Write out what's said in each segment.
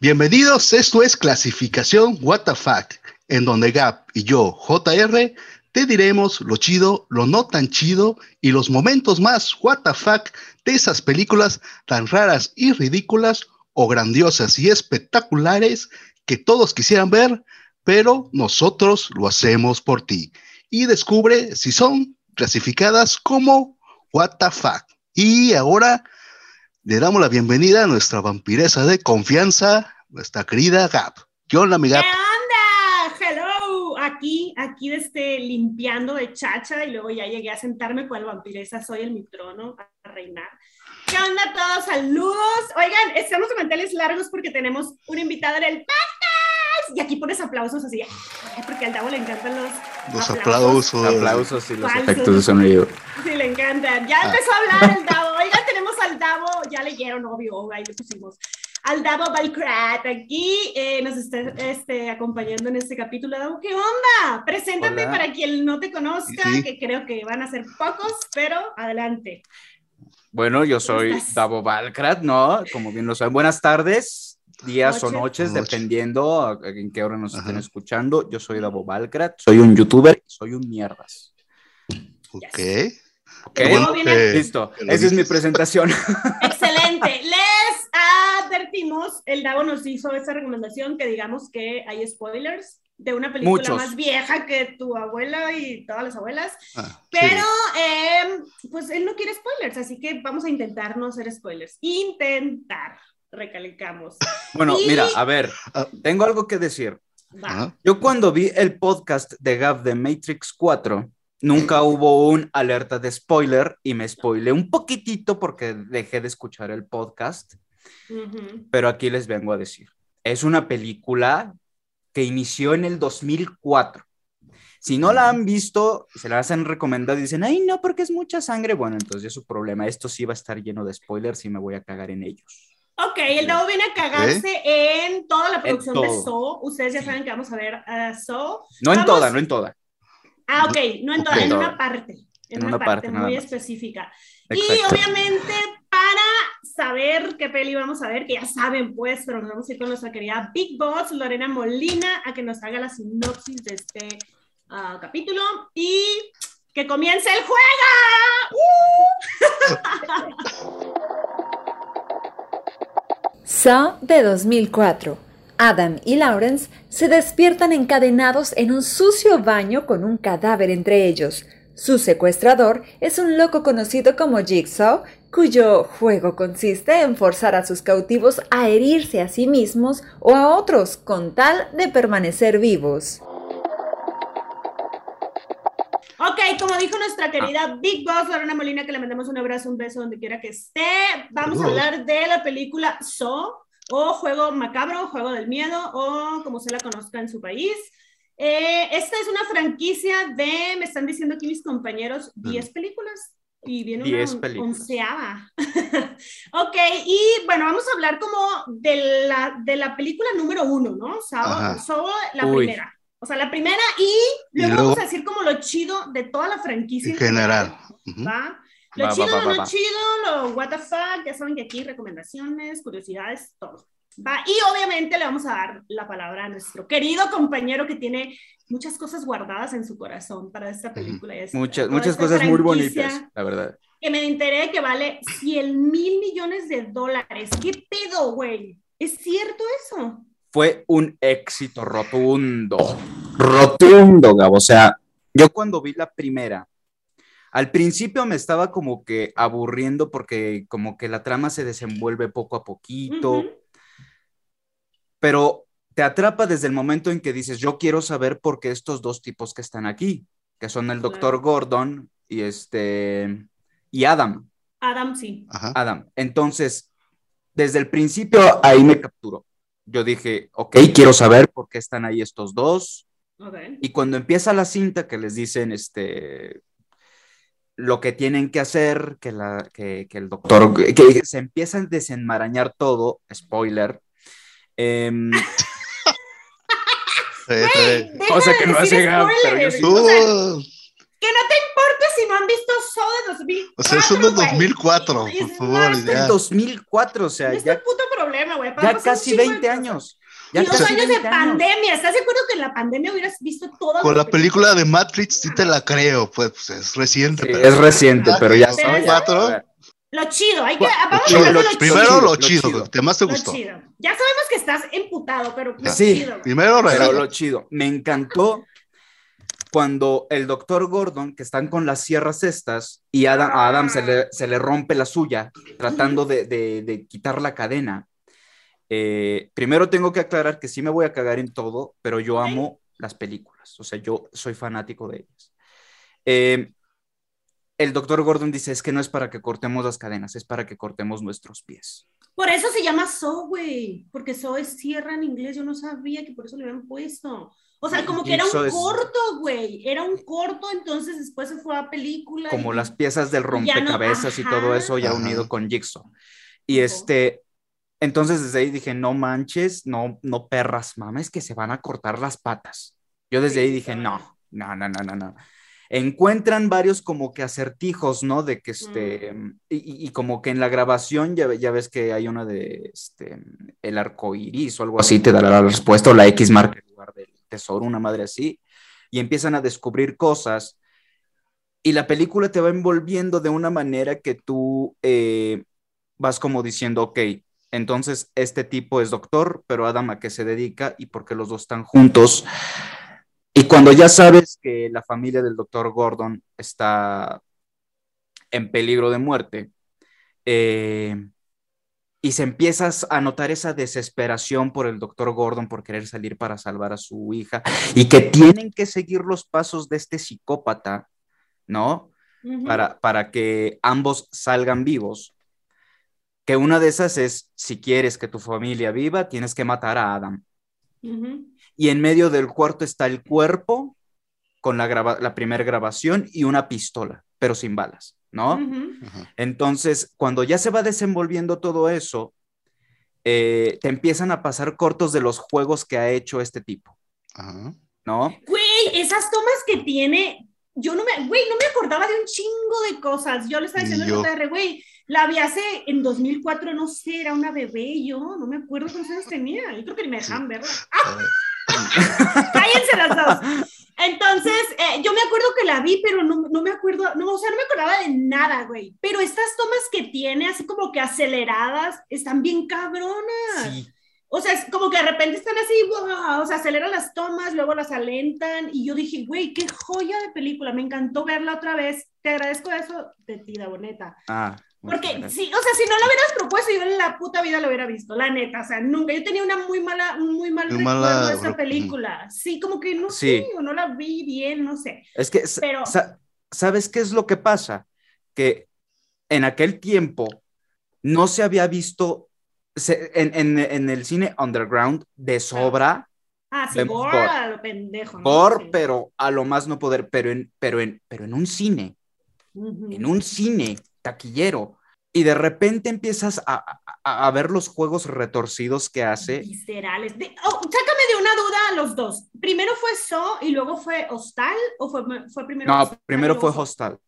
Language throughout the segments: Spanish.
Bienvenidos, esto es Clasificación What the Fuck, en donde Gap y yo, JR, te diremos lo chido, lo no tan chido y los momentos más What the Fuck de esas películas tan raras y ridículas o grandiosas y espectaculares que todos quisieran ver, pero nosotros lo hacemos por ti. Y descubre si son clasificadas como What the Fuck. Y ahora le damos la bienvenida a nuestra vampiresa de confianza, nuestra querida Gap. ¿Qué onda, mi Gap? ¿Qué onda? Hello. Aquí, aquí este, limpiando de chacha y luego ya llegué a sentarme con la vampiresa, soy en mi trono a reinar. ¿Qué onda a todos? Saludos. Oigan, estamos de manteles largos porque tenemos un invitado en el podcast. Y aquí pones aplausos así, porque al Davo le encantan los, los aplausos. Aplausos, aplausos y los efectos de sonido. Sí, le encantan. Ya ah. empezó a hablar el Davo. Oigan, tenemos al Davo, ya leyeron, obvio, ahí le pusimos. Al Davo Balcrat, aquí eh, nos está este, acompañando en este capítulo. Davo, ¿qué onda? Preséntate para quien no te conozca, que creo que van a ser pocos, pero adelante. Bueno, yo soy Davo Valkrat, ¿no? Como bien lo saben. Buenas tardes, días o noches, dependiendo en qué hora nos estén escuchando. Yo soy Davo Valkrat, soy un youtuber y soy un mierdas. Ok. Ok, listo. Esa es mi presentación. Excelente. Les advertimos, el Davo nos hizo esa recomendación que digamos que hay spoilers de una película más vieja que tu abuela y todas las abuelas. Ah, pero, em, pues él no quiere spoilers, así que vamos a intentar no hacer spoilers. Intentar, recalcamos. Bueno, mira, a ver, ah. tengo algo que decir. Yo cuando vi el podcast de Gav de Matrix 4, nunca hubo un alerta de spoiler y me spoilé un poquitito porque dejé de escuchar el podcast. Pero aquí les vengo a decir, es una película que inició en el 2004. Si no la han visto, se la hacen recomendado y dicen, ay, no, porque es mucha sangre. Bueno, entonces es su problema. Esto sí va a estar lleno de spoilers y me voy a cagar en ellos. Ok, el Davo viene a cagarse en toda la producción de So. Ustedes ya saben que vamos a ver a So. No en toda, no en toda. Ah, ok, no en toda, en una parte. En, una, parte, muy específica. Y obviamente para saber qué peli vamos a ver, que ya saben pues, pero nos vamos a ir con nuestra querida Big Boss, Lorena Molina, a que nos haga la sinopsis de este uh, capítulo y que comience el juego. Saw de 2004. Adam y Lawrence se despiertan encadenados en un sucio baño con un cadáver entre ellos. Su secuestrador es un loco conocido como Jigsaw, cuyo juego consiste en forzar a sus cautivos a herirse a sí mismos o a otros con tal de permanecer vivos. Ok, como dijo nuestra querida Big Boss Lorena Molina, que le mandamos un abrazo, un beso donde quiera que esté, vamos a hablar de la película So, o Juego Macabro, Juego del Miedo, o como se la conozca en su país. Eh, esta es una franquicia de, me están diciendo aquí mis compañeros, 10 películas. Y viene una onceava. ok, y bueno, vamos a hablar como de la, de la película número uno, ¿no? Solo la primera. O sea, la primera y luego, vamos a decir como lo chido de toda la franquicia. En general. ¿va? Lo chido, lo chido, lo what the fuck, ya saben que aquí recomendaciones, curiosidades, todo. ¿va? Y obviamente le vamos a dar la palabra a nuestro querido compañero que tiene muchas cosas guardadas en su corazón para esta película. muchas, muchas cosas muy bonitas, la verdad. Que me enteré que vale 100 mil millones de dólares. ¿Qué pedo, güey? ¿Es cierto eso? Fue un éxito rotundo. Rotundo, Gabo. O sea, yo cuando vi la primera, al principio me estaba como que aburriendo porque como que la trama se desenvuelve poco a poquito. Pero te atrapa desde el momento en que dices, yo quiero saber por qué estos dos tipos que están aquí, que son el doctor Gordon y este y Adam. Adam, sí. Adam. Entonces, desde el principio ahí me capturó. Yo dije, ok, quiero saber por qué están ahí estos dos. Y cuando empieza la cinta que les dicen, este, lo que tienen que hacer, que, la, que, que el doctor, que se empieza a desenmarañar todo, spoiler, eh, o sea que no hace llegado, pero yo sí. que no te importa si no han visto So de 2004. O sea, es de 2004, por favor. Ya. 2004, o sea, ya. Es puto problema problema, güey. Ya casi 20 años. Ya y dos años de pandemia. ¿Estás de acuerdo que en la pandemia hubieras visto todas Con la película de Matrix sí te la creo, pues, pues es reciente. es reciente, pero ya son cuatro. Lo chido, hay que. Vamos a lo, lo Primero lo chido, lo que más te gustó. Ya sabemos que estás emputado, pero lo sí, chido. Primero pero lo chido. Me encantó cuando el doctor Gordon, que están con las sierras estas, y Adam, a Adam se le, se le rompe la suya, tratando de, de, de quitar la cadena. Eh, primero tengo que aclarar que sí me voy a cagar en todo, pero yo amo las películas, o sea, yo soy fanático de ellas. Eh, el doctor Gordon dice, es que no es para que cortemos las cadenas, es para que cortemos nuestros pies. Por eso se llama So, güey, porque So es sierra en inglés, yo no sabía que por eso le habían puesto. O sea, como que era un corto, güey, era un corto, entonces después se fue a película. Como las piezas del rompecabezas y todo eso ya unido con Jigsaw. Y este, entonces desde ahí dije, no manches, no, no perras, mames, que se van a cortar las patas. Yo desde ahí dije, no, no, no, no, no, no encuentran varios como que acertijos, ¿no? De que este, mm. y, como que en la grabación ya, ya ves que hay una de, este, el arco iris o algo así, te dará la respuesta, o la X marca en lugar del tesoro, una madre así, y empiezan a descubrir cosas, y la película te va envolviendo de una manera que tú eh, vas como diciendo, ok, entonces este tipo es doctor, pero Adam a qué se dedica y por qué los dos están juntos. Y cuando ya sabes que la familia del doctor Gordon está en peligro de muerte, eh, y se empiezas a notar esa desesperación por el doctor Gordon por querer salir para salvar a su hija y que tienen que seguir los pasos de este psicópata, ¿no? para, para que ambos salgan vivos. Que una de esas es, si quieres que tu familia viva, tienes que matar a Adam. Y en medio del cuarto está el cuerpo con la, la primera grabación y una pistola, pero sin balas, ¿no? Entonces, cuando ya se va desenvolviendo todo eso, eh, te empiezan a pasar cortos de los juegos que ha hecho este tipo, ¿no? Güey, esas tomas que tiene, yo no me, güey, no me acordaba de un chingo de cosas. Yo le estaba diciendo a güey, la vi hace en 2004, no sé, era una bebé, yo no me acuerdo cuántos años tenía. Yo creo que ni me dejan verla. ¡Ah! Cállense las dos. Entonces, eh, yo me acuerdo que la vi, pero no, no, me acuerdo, no, o sea, no me acordaba de nada, güey. Pero estas tomas que tiene, así como que aceleradas, están bien cabronas. O sea, es como que de repente están así, o sea, aceleran las tomas, luego las alentan. Y yo dije, güey, qué joya de película. Me encantó verla otra vez. Te agradezco eso de ti, la boneta. Ah, porque sí, o sea, si no lo hubieras propuesto, yo en la puta vida lo hubiera visto, la neta, o sea, nunca. Yo tenía una muy mala, muy mal recuerdo de esta película. Sí, como que no sé, o no la vi bien, no sé. Es que, Pero... ¿sabes qué es lo que pasa? Que en aquel tiempo no se había visto en, en, en el cine underground de sobra. Ah, sí, gore, a lo pendejo. Gore, pero a lo más no poder, pero en, pero en, pero en un cine. En un cine taquillero. Y de repente empiezas a, a, ver los juegos retorcidos que hace. Viscerales. Oh, sácame de una duda a los dos. ¿Primero fue So y luego fue Hostal? ¿O fue, fue primero No, primero fue Hostal.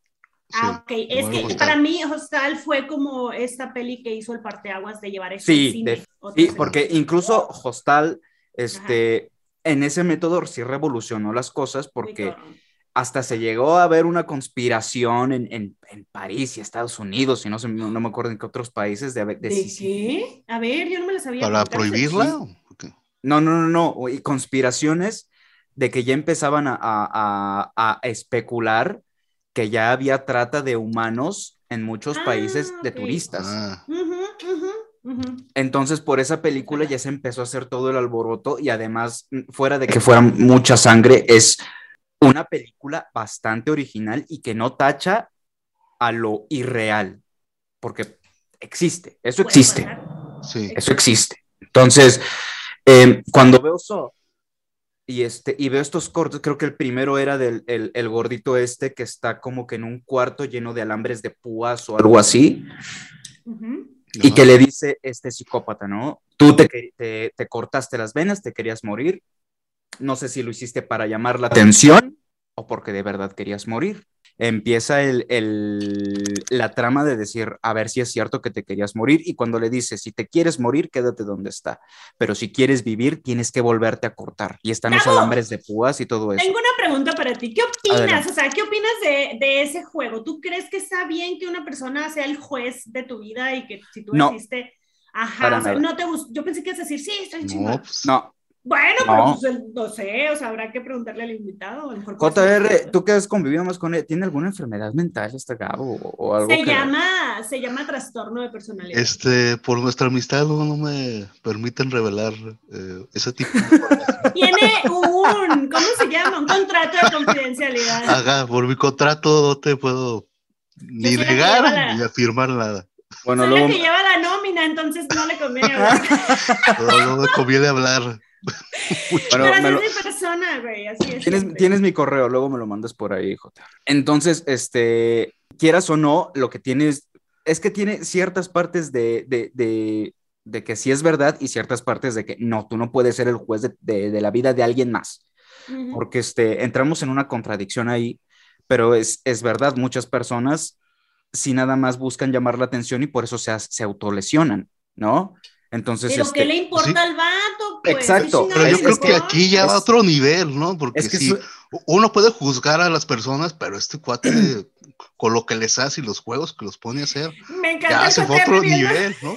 Ah, ok. Es que para mí Hostal fue como esta peli que hizo el parteaguas de llevar eso sí, sí, porque incluso Hostal, este, en ese método sí revolucionó las cosas porque hasta se llegó a ver una conspiración en, en, en París y Estados Unidos, y no, sé, no, me acuerdo en qué otros países. ¿De, de, qué? A ver, yo no me la sabía. ¿Para prohibirla? No, no, no, no. Y conspiraciones de que ya empezaban a, a, a, especular que ya había trata de humanos en muchos ah, países de turistas. Ah. Entonces, por esa película ya se empezó a hacer todo el alboroto y además, fuera de que fuera mucha sangre, es una película bastante original y que no tacha a lo irreal, porque existe, eso existe. Sí. Eso existe. Entonces, em, cuando veo eso y, este, y veo estos cortos, creo que el primero era del el, gordito este que está como que en un cuarto lleno de alambres de púas o algo así. Y que le dice este psicópata, ¿no? Tú te, te, te cortaste las venas, te querías morir, no sé si lo hiciste para llamar la atención o porque de verdad querías morir. Empieza el, el, la trama de decir, a ver si es cierto que te querías morir, y cuando le dice, si te quieres morir, quédate donde está, pero si quieres vivir, tienes que volverte a cortar, y están los alambres de púas y todo eso. Tengo una pregunta para ti, ¿qué opinas? O sea, ¿qué opinas de, de, ese juego? ¿Tú crees que está bien que una persona sea el juez de tu vida y que si tú no. ajá, o sea, no te yo pensé que ibas a decir, sí, estoy chingón. Pues, no, bueno, pero pues no sé, o sea, habrá que preguntarle al invitado. JR, tú que has convivido más con él, ¿tiene alguna enfermedad mental este Gabo o, algo? Se llama, se llama trastorno de personalidad. Este, por nuestra amistad no, me permiten revelar eh, ese tipo de Tiene un, ¿cómo se llama? Un contrato de confidencialidad. Ajá, por mi contrato no te puedo ni negar ni afirmar nada. Bueno, luego... que lleva la nómina, entonces no le conviene hablar. no, no me conviene hablar. Pero es persona, güey, así es. Tienes, tienes, mi correo, luego me lo mandas por ahí, J. Entonces, este, quieras o no, lo que tienes es que tiene ciertas partes de, de, de, de, que sí es verdad y ciertas partes de que no, tú no puedes ser el juez de, la vida de alguien más. Porque este, entramos en una contradicción ahí, pero es, es verdad, muchas personas si nada más buscan llamar la atención y por eso se, se autolesionan, ¿no? Entonces, pero ¿qué este, le importa al vato? Pues? Exacto. Pero yo creo que, aquí ya va a otro nivel, ¿no? Porque si uno puede juzgar a las personas, pero este cuate con lo que les hace y los juegos que los pone a hacer, Me encanta ya se fue a otro nivel, ¿no?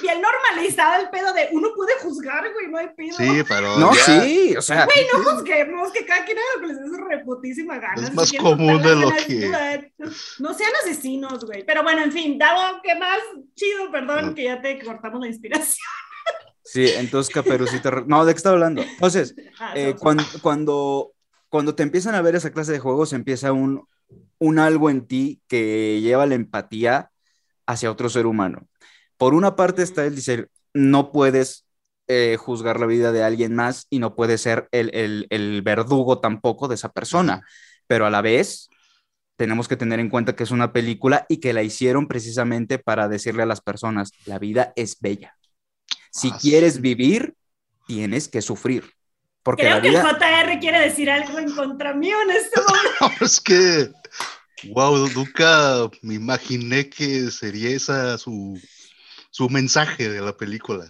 Bien normalizado el pedo de uno puede juzgar, güey, no hay pedo. Sí, pero. No, sí, o sea. Güey, no juzguemos, que cada quien haga lo que les dé su reputísima gana. Es más común de lo que. No sean asesinos, güey. Pero bueno, en fin, Davo, ¿qué más? Chido, perdón, que ya te cortamos la inspiración. Sí, entonces Caperucita. No, ¿de qué está hablando? Entonces, ah, eh, cuando, cuando, cuando te empiezan a ver esa clase de juegos, empieza un, un algo en ti que lleva la empatía hacia otro ser humano. Por una parte está el decir, no puedes eh, juzgar la vida de alguien más y no puedes ser el, verdugo tampoco de esa persona, pero a la vez tenemos que tener en cuenta que es una película y que la hicieron precisamente para decirle a las personas, la vida es bella. Si ah, quieres vivir, tienes que sufrir. Porque Creo que el JR quiere decir algo en contra mío en este momento. es que, wow, nunca me imaginé que sería esa su su mensaje de la película.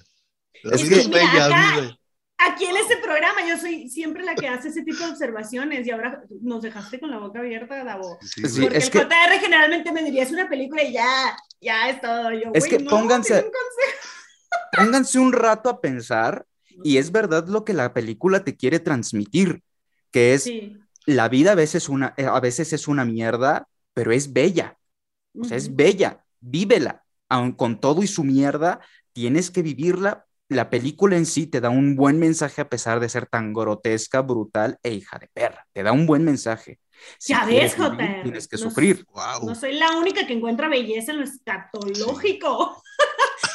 es que, bella, Aquí en este programa yo soy siempre la que hace ese tipo de observaciones y ahora nos dejaste con la boca abierta, Davo. Porque el JR generalmente me diría es una película y ya, ya es todo. Yo, es que pónganse, pónganse un rato a pensar y es verdad lo que la película te quiere transmitir, que es la vida a veces, una, eh, a veces es una mierda, pero es bella. O sea, es bella, vívela aun con todo y su mierda, tienes que vivirla. La película en sí te da un buen mensaje a pesar de ser tan grotesca, brutal e hija de perra. Te da un buen mensaje. ya ves, Joter. Tienes que sufrir. No soy la única que encuentra belleza en lo escatológico.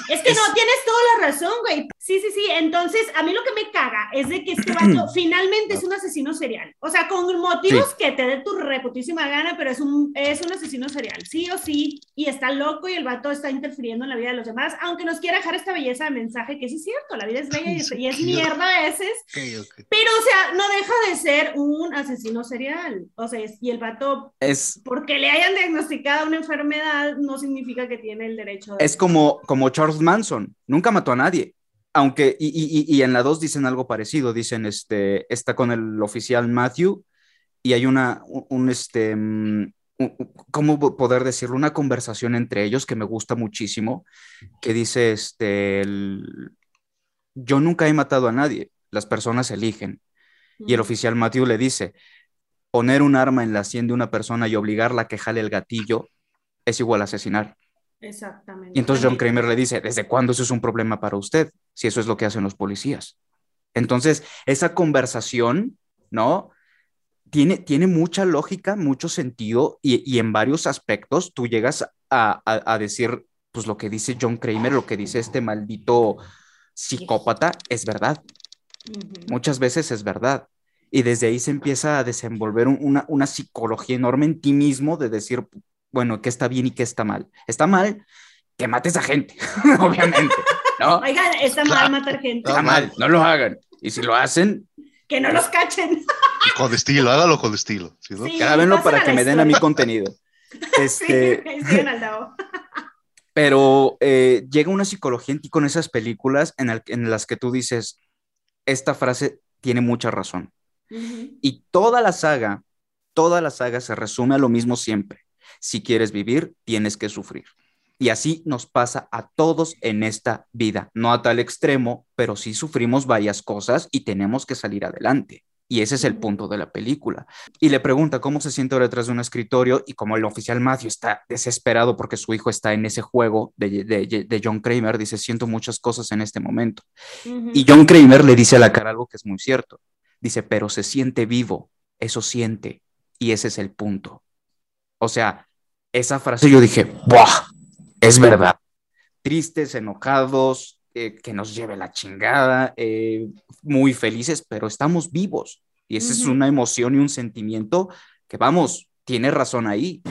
Es que no, tienes toda la razón, güey. Sí, sí, sí. Entonces, a mí lo que me caga es de que este vato finalmente es un asesino serial. O sea, con motivos que te dé tu reputísima gana, pero es un, es un asesino serial, sí o sí. Y está loco y el vato está interfiriendo en la vida de los demás, aunque nos quiera dejar esta belleza de mensaje, que sí es cierto, la vida es bella y es, mierda a veces. Pero, o sea, no deja de ser un asesino serial. O sea, y el vato, es... porque le hayan diagnosticado una enfermedad, no significa que tiene el derecho de... Es como, como Charles Manson, nunca mató a nadie. Aunque, y, en la 2 dicen algo parecido, dicen, este, está con el oficial Matthew y hay una, un, este, mm, ¿cómo poder decirlo? Una conversación entre ellos que me gusta muchísimo, que dice, este, yo nunca he matado a nadie, las personas eligen. Y el oficial Matthew le dice, poner un arma en la sien de una persona y obligarla a que jale el gatillo es igual a asesinar. Exactamente. Y entonces John Kramer le dice, ¿desde cuándo eso es un problema para usted? Si eso es lo que hacen los policías. Entonces, esa conversación, ¿no? Tiene, tiene mucha lógica, mucho sentido y, en varios aspectos tú llegas a, decir, pues lo que dice John Kramer, lo que dice este maldito psicópata, es verdad. Muchas veces es verdad. Y desde ahí se empieza a desenvolver una, una psicología enorme en ti mismo de decir, bueno, qué está bien y qué está mal. Está mal que mates a gente, obviamente, ¿no? Oigan, está mal matar gente. Está mal, no lo hagan. Y si lo hacen... Que no los cachen. con estilo, hágalo con estilo. ¿sí, no? Grábenlo para que me den a mi contenido. Este... pero eh, llega una psicología en ti con esas películas en, en, las que tú dices, esta frase tiene mucha razón. Y toda la saga, toda la saga se resume a lo mismo siempre. Si quieres vivir, tienes que sufrir. Y así nos pasa a todos en esta vida, no a tal extremo, pero sí sufrimos varias cosas y tenemos que salir adelante. Y ese es el punto de la película. Y le pregunta cómo se siente ahora detrás de un escritorio y como el oficial Matthew está desesperado porque su hijo está en ese juego de, de, John Kramer, dice, siento muchas cosas en este momento. Y John Kramer le dice a la cara algo que es muy cierto. Dice, pero se siente vivo, eso siente. Y ese es el punto. O sea, esa frase yo dije, ¡buah! Es verdad. Tristes, enojados, eh, que nos lleve la chingada, eh, muy felices, pero estamos vivos. Y esa es una emoción y un sentimiento que, vamos, tiene razón ahí.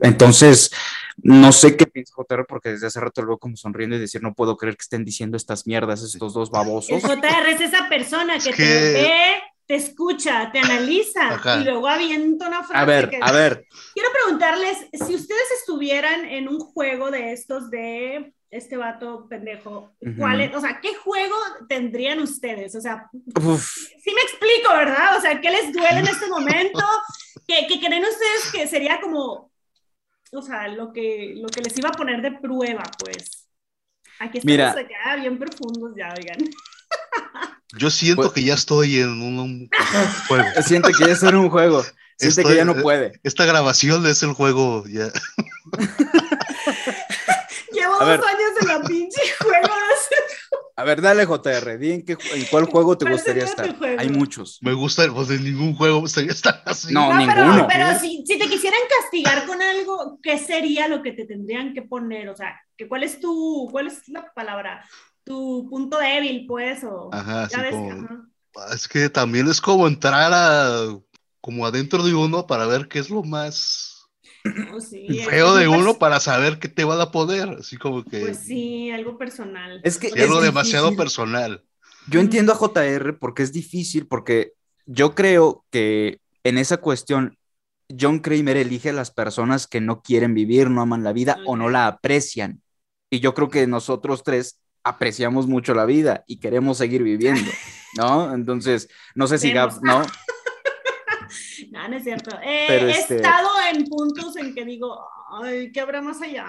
Entonces, no sé qué piensa JR, porque desde hace rato lo veo como sonriendo y decir, no puedo creer que estén diciendo estas mierdas estos dos babosos. El JR es esa persona que, te ve, te escucha, te analiza y luego avienta una frase. A ver, a ver. Quiero preguntarles, si ustedes estuvieran en un juego de estos de este vato pendejo, ¿cuál o sea, qué juego tendrían ustedes? O sea, sí me explico, ¿verdad? O sea, ¿qué les duele en este momento? ¿Qué, creen ustedes que sería como, o sea, lo que, lo que les iba a poner de prueba, pues? Aquí estamos Mira, bien profundos ya, oigan. Yo siento pues que ya estoy en un, juego. Siente que ya está en un juego. Siente que ya no puede. Esta grabación es el juego ya. Llevo dos años en la pinche juego. A ver, dale, JR, di en, qué, en cuál juego te gustaría estar. Hay muchos. Me gusta, pues en ningún juego me gustaría estar así. No, ninguno. Pero, si, si, te quisieran castigar con algo, ¿qué sería lo que te tendrían que poner? O sea, ¿cuál es tu, cuál es la palabra? Tu punto débil, pues, o... Ajá, sí, Es que también es como entrar a, como adentro de uno para ver qué es lo más... feo de uno para saber qué te va a poder, así como que... Pues sí, algo personal. Es que es algo demasiado personal. Yo entiendo a JR porque es difícil, porque yo creo que en esa cuestión John Kramer elige a las personas que no quieren vivir, no aman la vida o no la aprecian. Y yo creo que nosotros tres apreciamos mucho la vida y queremos seguir viviendo, ¿no? Entonces, no sé si Gab, ¿no? no, no es cierto. He este estado en puntos en que digo, ay, ¿qué habrá más allá?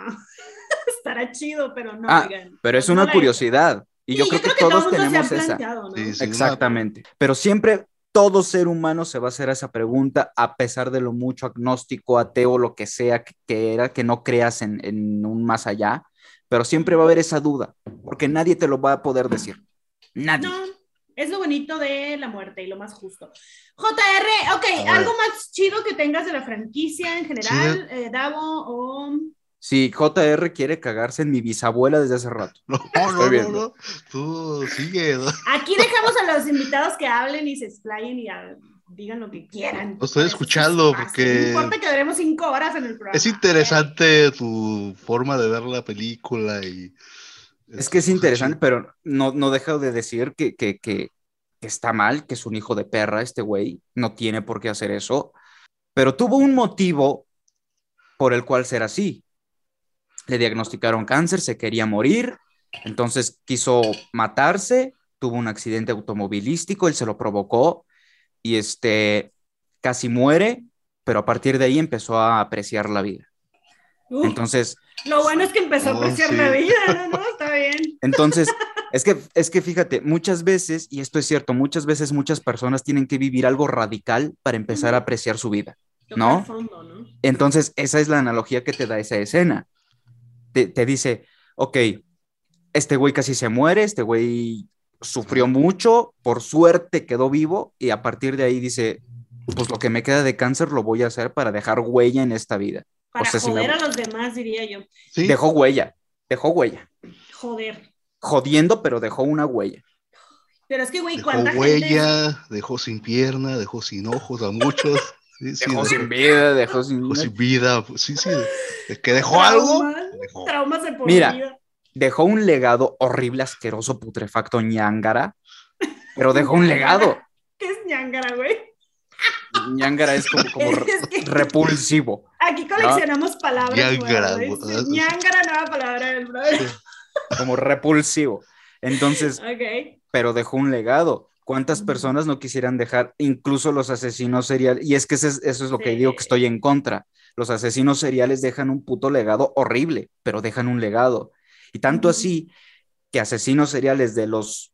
Estará chido, pero no. Ah, pero es una curiosidad. Y yo, creo que, todos tenemos esa. Exactamente. Pero siempre todo ser humano se va a hacer esa pregunta, a pesar de lo mucho agnóstico, ateo, lo que sea que, era, que no creas en, en un más allá pero siempre va a haber esa duda, porque nadie te lo va a poder decir. Nadie. No, es lo bonito de la muerte y lo más justo. JR, ok, algo más chido que tengas de la franquicia en general, eh, Davo o... Sí, JR quiere cagarse en mi bisabuela desde hace rato. No, no, no, no, tú sigue. Aquí dejamos a los invitados que hablen y se explayen y digan lo que quieran. Lo estoy escuchando porque... No importa que duremos cinco horas en el programa. Es interesante tu forma de ver la película y... Es que es interesante, pero no, no dejo de decir que, que, que, está mal, que es un hijo de perra este güey, no tiene por qué hacer eso, pero tuvo un motivo por el cual ser así. Le diagnosticaron cáncer, se quería morir, entonces quiso matarse, tuvo un accidente automovilístico, él se lo provocó, y este casi muere, pero a partir de ahí empezó a apreciar la vida. entonces... Lo bueno es que empezó a apreciar la vida, ¿no? Está bien. Entonces, es que, es que fíjate, muchas veces, y esto es cierto, muchas veces muchas personas tienen que vivir algo radical para empezar a apreciar su vida, ¿no? Entonces, esa es la analogía que te da esa escena. Te, te dice, ok, este güey casi se muere, este güey sufrió mucho, por suerte quedó vivo y a partir de ahí dice, pues lo que me queda de cáncer lo voy a hacer para dejar huella en esta vida. Para joder a los demás, diría yo. Dejó huella, dejó huella. Joder. Jodiendo, pero dejó una huella. Pero es que, güey, dejó huella, dejó sin pierna, dejó sin ojos a muchos. dejó sin vida, dejó sin... Dejó sin vida, sí, sí. Es que dejó algo. Traumas de por Mira, dejó un legado horrible, asqueroso, putrefacto, ñangara, pero dejó un legado. ¿Qué es ñangara, güey? ñangara es como, repulsivo. Aquí coleccionamos palabras. Ñangara. Ñangara, nueva palabra del brother. Como repulsivo. Entonces, pero dejó un legado. ¿Cuántas personas no quisieran dejar, incluso los asesinos seriales? Y es que eso es, lo que digo que estoy en contra. Los asesinos seriales dejan un puto legado horrible, pero dejan un legado. Y tanto así que asesinos seriales de los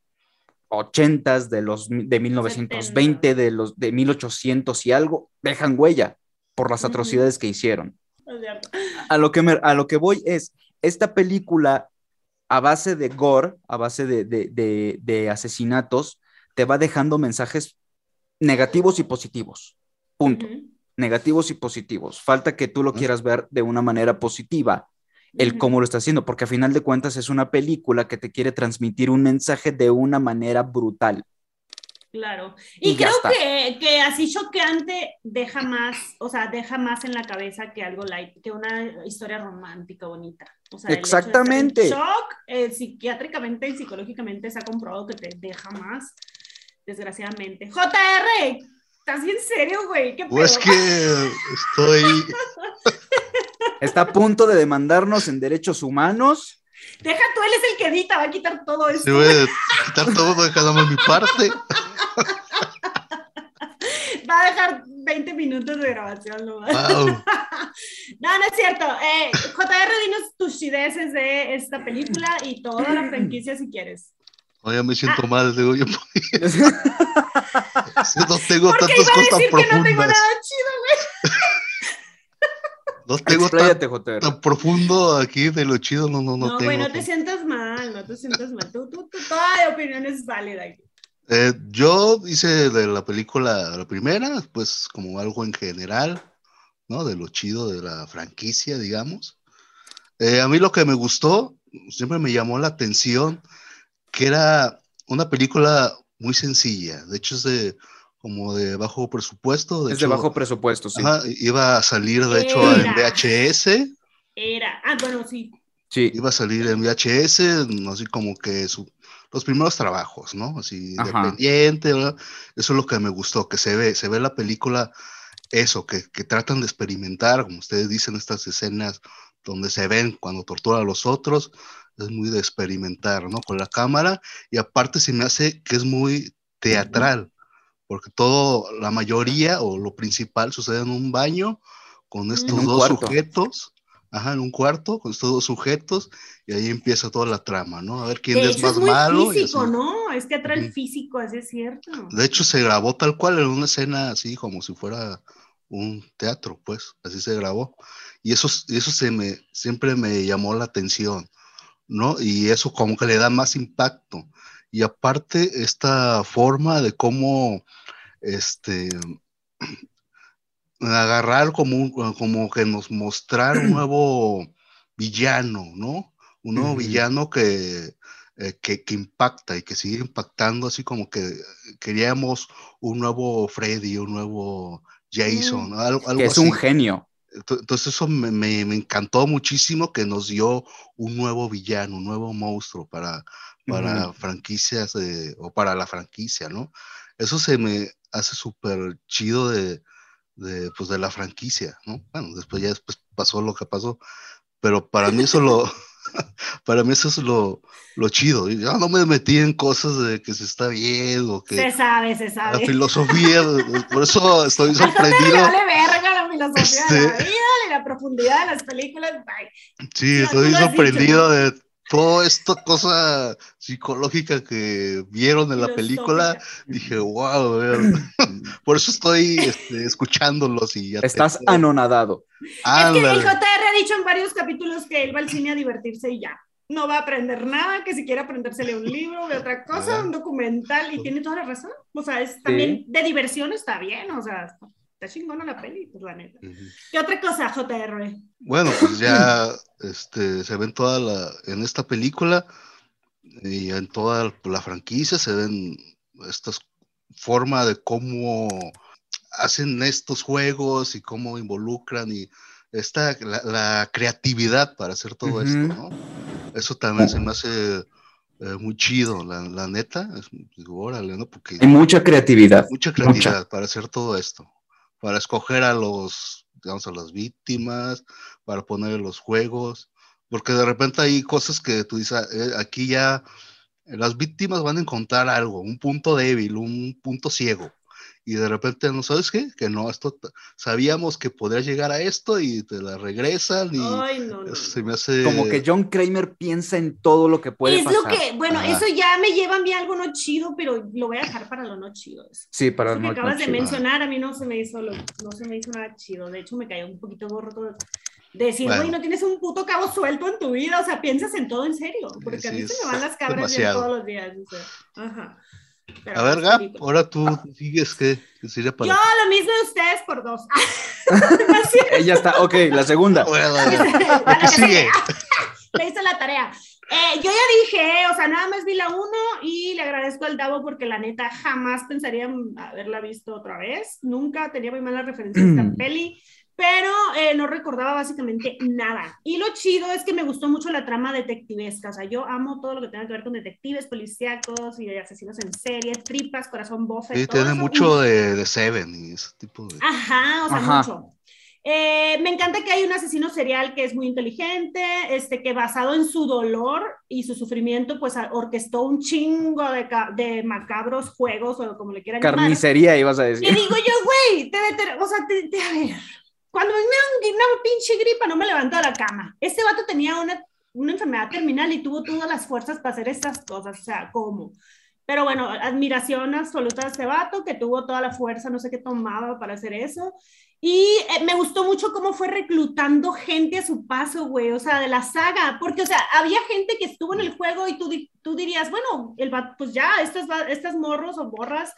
80 de los de 1920, de los de 1800 y algo, dejan huella por las atrocidades que hicieron. A lo que, a lo que voy es, esta película a base de gore, a base de, asesinatos, te va dejando mensajes negativos y positivos. Punto. Negativos y positivos. Falta que tú lo quieras ver de una manera positiva el cómo lo está haciendo, porque a final de cuentas es una película que te quiere transmitir un mensaje de una manera brutal. Claro. Y, creo que, que, así choqueante deja más, o sea, deja más en la cabeza que algo light, que una historia romántica bonita. O sea, Exactamente. El shock, eh, psiquiátricamente y psicológicamente se ha comprobado que te deja más, desgraciadamente. JR, ¿estás bien serio, güey? ¿Qué pues que estoy Está a punto de demandarnos en derechos humanos. Deja tú, él es el que edita, va a quitar todo esto. Sí, voy a quitar todo, dejando mi parte. Va a dejar 20 minutos de grabación no, no es cierto. Eh, JR, dinos tus chideces de esta película y toda la franquicia si quieres. Oye, me siento mal, digo yo. no tengo tantas cosas profundas. Que no tengo nada chido, güey. No tengo tan, profundo aquí de lo chido, no, no, no, no tengo. No, no te sientas mal, no te sientas mal. Tú, tú, tú toda opinión es válida aquí. Eh, yo hice de la película la primera, pues como algo en general, ¿no? De lo chido de la franquicia, digamos. Eh, a mí lo que me gustó, siempre me llamó la atención, que era una película muy sencilla. De hecho, es de como de bajo presupuesto. De es de bajo presupuesto, sí. iba a salir, de hecho, en VHS. Era, ah, bueno, sí. Sí. Iba a salir en VHS, así como que su, los primeros trabajos, ¿no? Así independiente, Eso es lo que me gustó, que se ve, se ve la película, eso, que, que tratan de experimentar, como ustedes dicen, estas escenas donde se ven cuando tortura a los otros, es muy de experimentar, ¿no? Con la cámara, y aparte se me hace que es muy teatral porque todo, la mayoría o lo principal sucede en un baño con estos dos sujetos, ajá, en un cuarto con estos dos sujetos y ahí empieza toda la trama, ¿no? A ver quién es más es muy malo. Físico, ¿no? Es que atrae el físico, así es cierto. De hecho, se grabó tal cual en una escena así como si fuera un teatro, pues, así se grabó. Y eso, eso se me, siempre me llamó la atención, ¿no? Y eso como que le da más impacto y aparte esta forma de cómo este agarrar como, como que nos mostrar un nuevo villano, ¿no? Un nuevo villano que, eh, que, que, impacta y que sigue impactando, así como que queríamos un nuevo Freddy, un nuevo Jason, mm. algo, algo que es un genio. Entonces eso me, me, encantó muchísimo que nos dio un nuevo villano, un nuevo monstruo para, para franquicias o para la franquicia, ¿no? Eso se me hace súper chido de, de, pues, de la franquicia, ¿no? Bueno, después ya después pasó lo que pasó, pero para mí eso lo, para mí eso es lo, lo chido. Yo no me metí en cosas de que se está bien o que... Se sabe, se sabe. La filosofía, por eso estoy sorprendido. Dale verga la filosofía de la este vida y la profundidad de las películas. Sí, estoy sorprendido de toda esta cosa psicológica que vieron en la película, dije, wow, por eso estoy este, escuchándolos y ya Estás anonadado. Es que el JR ha dicho en varios capítulos que él va al cine a divertirse y ya. No va a aprender nada, que si quiere aprendersele un libro, de otra cosa, un documental, y tiene toda la razón. O sea, es también de diversión está bien, o sea, está chingona la peli, pues la neta. ¿Qué otra cosa, JR? Bueno, pues ya este, se ven toda la, en esta película y en toda la franquicia se ven estas formas de cómo hacen estos juegos y cómo involucran y esta, la, creatividad para hacer todo esto, ¿no? Eso también se me hace eh, muy chido, la, neta, es, órale, ¿no? Porque... Hay mucha creatividad. Mucha creatividad para hacer todo esto. para escoger a los, digamos, a las víctimas, para poner los juegos, porque de repente hay cosas que tú dices, eh, aquí ya las víctimas van a encontrar algo, un punto débil, un punto ciego y de repente no sabes qué, que no, esto sabíamos que podría llegar a esto y te la regresan y se me hace como que John Kramer piensa en todo lo que puede es pasar. lo que, bueno, eso ya me lleva a mí algo no chido, pero lo voy a dejar para lo no chido. Sí, para lo no, que acabas de mencionar, a mí no se me hizo no se me hizo nada chido, de hecho me cayó un poquito gorro todo. Decir, güey, no tienes un puto cabo suelto en tu vida, o sea, piensas en todo en serio, porque a mí se me van las cabras todos los días, o sea, ajá a ver, Gap, ahora tú sigues, ¿qué, sería para Yo lo mismo de ustedes por dos. Ella está, ok, la segunda. Bueno, ¿Qué sigue? Le hice la tarea. Eh, yo ya dije, o sea, nada más vi la uno y le agradezco al Davo porque la neta jamás pensaría haberla visto otra vez. Nunca tenía muy malas referencias a esta peli pero eh, no recordaba básicamente nada. Y lo chido es que me gustó mucho la trama detectivesca, o sea, yo amo todo lo que tenga que ver con detectives, policíacos y asesinos en serie, tripas, corazón bofe. Sí, tiene mucho de, de, Seven y ese tipo de... Ajá, o sea, mucho. Eh, me encanta que hay un asesino serial que es muy inteligente, este, que basado en su dolor y su sufrimiento, pues orquestó un chingo de, de macabros juegos o como le quieran Carnicería, ibas a decir. Y digo yo, güey, o sea, te, te, a ver, cuando me da una pinche gripa, no me levanto de la cama. Este vato tenía una, una enfermedad terminal y tuvo todas las fuerzas para hacer estas cosas. O sea, ¿cómo? Pero bueno, admiración absoluta a este vato que tuvo toda la fuerza, no sé qué tomaba para hacer eso. Y eh, me gustó mucho cómo fue reclutando gente a su paso, güey, o sea, de la saga, porque, o sea, había gente que estuvo en el juego y tú, tú dirías, bueno, el pues ya, estas, estas morros o borras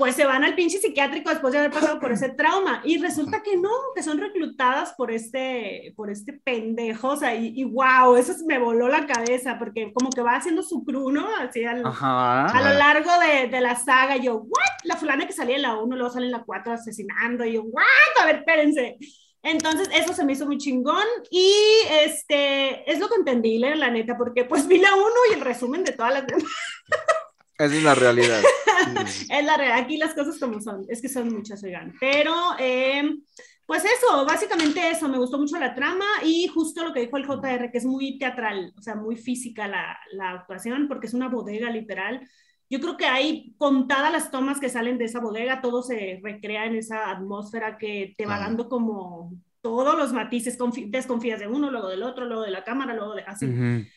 pues se van al pinche psiquiátrico después de haber pasado por ese trauma. Y resulta que no, que son reclutadas por este, por este pendejo, o sea, y, wow, eso me voló la cabeza, porque como que va haciendo su crew, ¿no? Así a lo largo de, de, la saga, yo, ¿what? La fulana que salía en la 1, luego sale en la 4 asesinando, y yo, ¿what? A ver, espérense. Entonces, eso se me hizo muy chingón y este, es lo que entendí, la neta, porque pues vi la 1 y el resumen de todas las demás. Esa es la realidad. es la realidad. Aquí las cosas como son. Es que son muchas, oigan. Pero, em, pues eso, básicamente eso. Me gustó mucho la trama y justo lo que dijo el JR, que es muy teatral, o sea, muy física la, la actuación, porque es una bodega literal. Yo creo que hay contadas las tomas que salen de esa bodega, todo se recrea en esa atmósfera que te va dando como todos los matices, desconfías de uno, luego del otro, luego de la cámara, luego de así.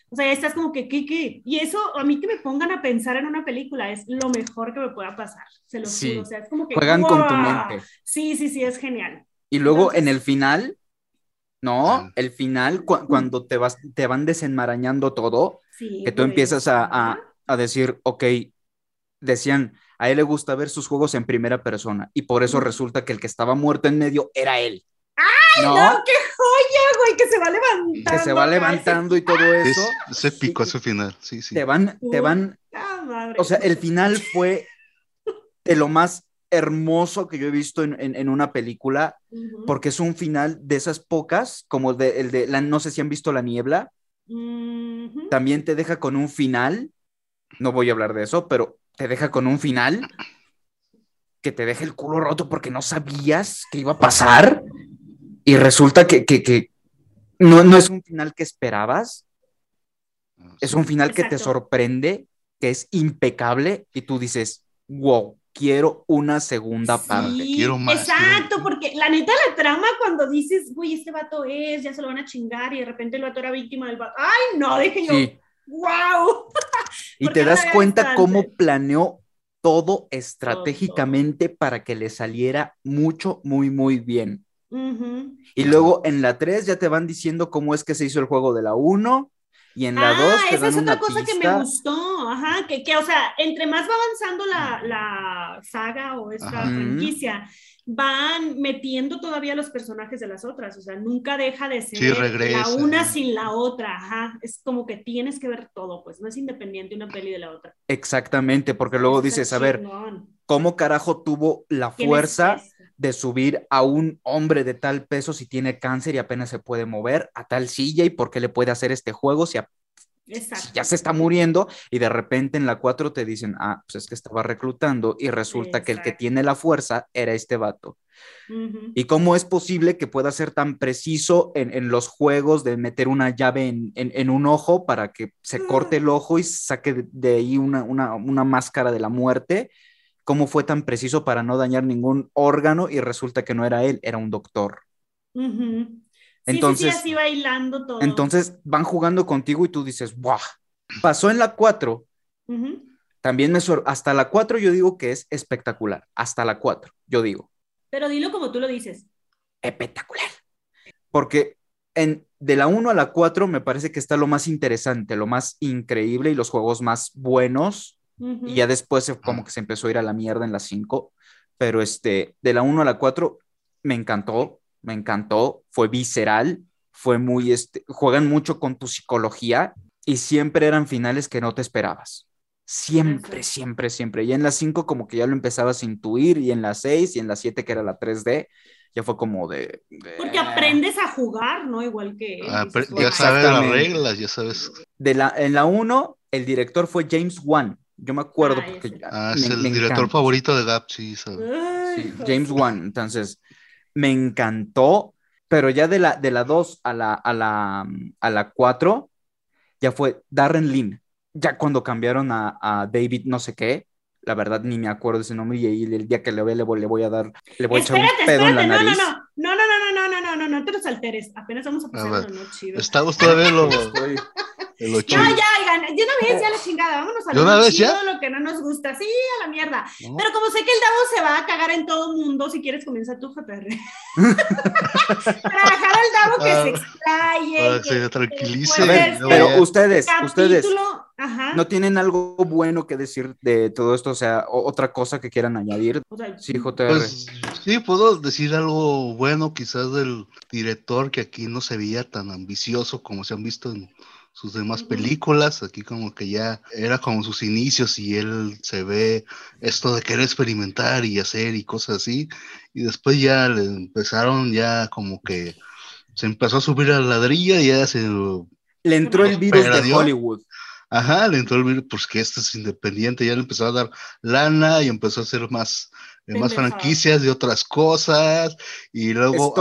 O sea, estás como que, ¿qué, qué? Y eso, a mí que me pongan a pensar en una película es lo mejor que me pueda pasar, se lo juro. O sea, es como que. Juegan con tu mente. Sí, sí, sí, es genial. Y luego en el final, ¿no? El final, cuando te, vas, te van desenmarañando todo, que tú empiezas a, a, a decir, ok, decían, a él le gusta ver sus juegos en primera persona, y por eso resulta que el que estaba muerto en medio era él. ¡Ay, no, qué joya, güey! Que se va levantando. Que se va levantando y todo eso. Es, épico ese final, sí, sí. Te van, te van. O sea, el final fue de lo más hermoso que yo he visto en, una película, porque es un final de esas pocas, como de, el de, la, no sé si han visto La Niebla, también te deja con un final, no voy a hablar de eso, pero te deja con un final que te deja el culo roto porque no sabías qué iba a pasar y resulta que, no, es un final que esperabas, es un final que te sorprende, que es impecable y tú dices, wow, quiero una segunda parte. Quiero más. Exacto, porque la neta la trama cuando dices, uy, este vato es, ya se lo van a chingar y de repente el vato era víctima del vato. Ay, no, dije yo, wow. y te das cuenta cómo planeó todo estratégicamente para que le saliera mucho, muy, muy bien. Y luego en la 3 ya te van diciendo cómo es que se hizo el juego de la 1. Y en la 2 ah, esa es otra cosa que me gustó, ajá, que, que, o sea, entre más va avanzando la, la saga o esta franquicia, van metiendo todavía los personajes de las otras, o sea, nunca deja de ser la una sin la otra, ajá, es como que tienes que ver todo, pues no es independiente una peli de la otra. Exactamente, porque luego dices, a ver, ¿cómo carajo tuvo la fuerza de subir a un hombre de tal peso si tiene cáncer y apenas se puede mover a tal silla y por qué le puede hacer este juego si ya se está muriendo y de repente en la 4 te dicen, ah, pues es que estaba reclutando y resulta que el que tiene la fuerza era este vato. ¿Y cómo es posible que pueda ser tan preciso en, los juegos de meter una llave en, un ojo para que se corte el ojo y saque de, ahí una, máscara de la muerte? ¿Cómo fue tan preciso para no dañar ningún órgano y resulta que no era él, era un doctor? entonces, así bailando todo. Entonces van jugando contigo y tú dices, ¡buah! Pasó en la 4. También me hasta la 4 yo digo que es espectacular, hasta la 4, yo digo. Pero dilo como tú lo dices. Espectacular. Porque en, de la 1 a la 4 me parece que está lo más interesante, lo más increíble y los juegos más buenos. Y ya después como que se empezó a ir a la mierda en la 5. Pero este, de la 1 a la 4 me encantó, me encantó, fue visceral, fue muy, este, juegan mucho con tu psicología y siempre eran finales que no te esperabas. Siempre, siempre, siempre. Y en la 5 como que ya lo empezabas a intuir y en la 6 y en la 7 que era la 3D, ya fue como de... Porque aprendes a jugar, ¿no? Igual que... Ah, ya sabes las reglas, ya sabes. De la, en la 1, el director fue James Wan. Yo me acuerdo ah, porque... Ah, es el director favorito de Gap, sí, sí, James Wan. Entonces, me encantó, pero ya de la, de la 2 a la, a, la, a la 4, ya fue Darren Lynn ya cuando cambiaron a, David no sé qué, la verdad ni me acuerdo de ese nombre y el día que le vea le voy, le voy a dar, le voy a echar un pedo en la nariz. No, no, no, no, no, no, no, no, no, no te los alteres, apenas vamos a pasar una noche. Estamos todavía lo, no, ya, oigan, de una vez ya la chingada, vámonos a lo chido, lo que no nos gusta, sí, a la mierda. Pero como sé que el Davo se va a cagar en todo el mundo, si quieres comienza tu JR. Para dejar al Davo que se explaye, que se tranquilice. pero ustedes, ustedes no tienen algo bueno que decir de todo esto, o sea, otra cosa que quieran añadir. sí, JR. Pues, sí, puedo decir algo bueno quizás del director que aquí no se veía tan ambicioso como se han visto en sus demás películas, aquí como que ya era como sus inicios y él se ve esto de querer experimentar y hacer y cosas así, y después ya le empezaron ya como que se empezó a subir a la ladrilla y ya se... Le entró el virus de Hollywood. Ajá, le entró el virus, pues que este es independiente, ya le empezó a dar lana y empezó a hacer más más franquicias, de otras cosas. Y luego,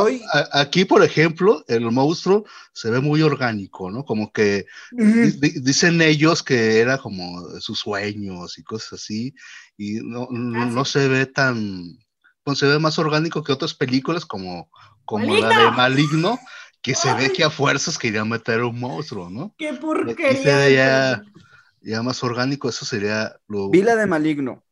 aquí, por ejemplo, el monstruo se ve muy orgánico, ¿no? Como que dicen ellos que era como sus sueños y cosas así. Y no, no, ah, se ve tan. Pues se ve más orgánico que otras películas como, como la de Maligno, que se ve que a fuerzas quería meter un monstruo, ¿no? ¡Qué porquería! ya, ya más orgánico, eso sería lo. Vi la de Maligno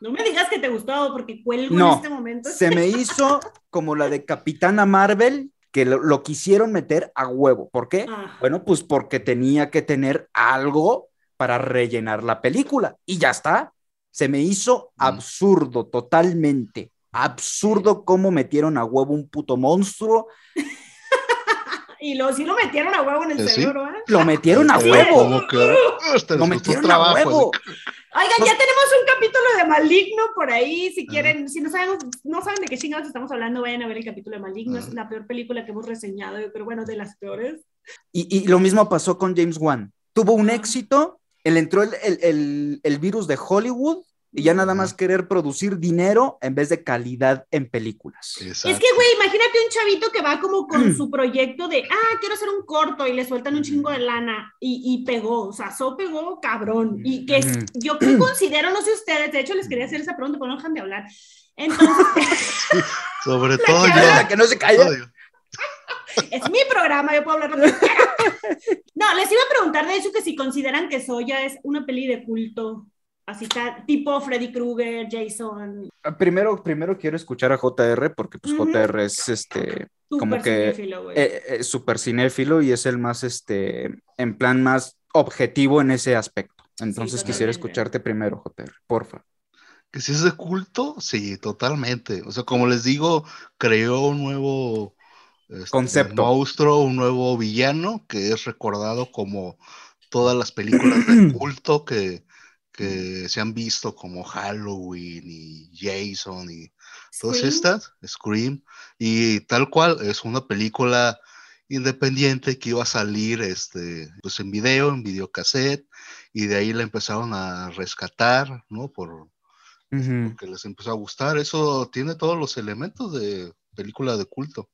no me digas que te gustó porque cuelgo en este momento. Se me hizo como la de Capitana Marvel, que lo, quisieron meter a huevo. ¿Por qué? Ah. Bueno, pues porque tenía que tener algo para rellenar la película. Y ya está. Se me hizo mm. absurdo, totalmente. Absurdo cómo metieron a huevo un puto monstruo. y lo, sí lo metieron a huevo en el cerebro, ¿eh? Lo metieron a huevo. lo metieron a huevo. Oigan, ya tenemos un capítulo de Maligno por ahí. Si quieren, si no saben, no saben de qué chingados estamos hablando, vayan a ver el capítulo de Maligno. Es la peor película que hemos reseñado, pero bueno, de las peores. Y, y lo mismo pasó con James Wan. Tuvo un éxito, él entró el, el, el virus de Hollywood y ya nada más querer producir dinero en vez de calidad en películas. Es que, güey, imagínate un chavito que va como con su proyecto de, ah, quiero hacer un corto y le sueltan un chingo de lana y, y pegó, o sea, so pegó cabrón. Y que yo considero, no sé ustedes, de hecho les quería hacer esa pregunta, pero no dejan de hablar. Entonces, sobre todo yo. La que no se calla. Es mi programa, yo puedo hablar lo que No, les iba a preguntar de hecho que si consideran que Soya es una peli de culto así está, tipo Freddy Krueger, Jason. Ah, primero, primero quiero escuchar a JR porque pues JR es este como que cinéfilo, eh, eh, super cinéfilo y es el más este en plan más objetivo en ese aspecto. Entonces quisiera escucharte primero, JR, porfa. Que si es de culto, sí, totalmente. O sea, como les digo, creó un nuevo este, concepto. monstruo, un nuevo villano que es recordado como todas las películas de culto que, que se han visto como Halloween y Jason y todas estas, Scream, y tal cual es una película independiente que iba a salir este, pues en video, en videocassette, y de ahí la empezaron a rescatar, ¿no? Por, Porque les empezó a gustar. Eso tiene todos los elementos de película de culto.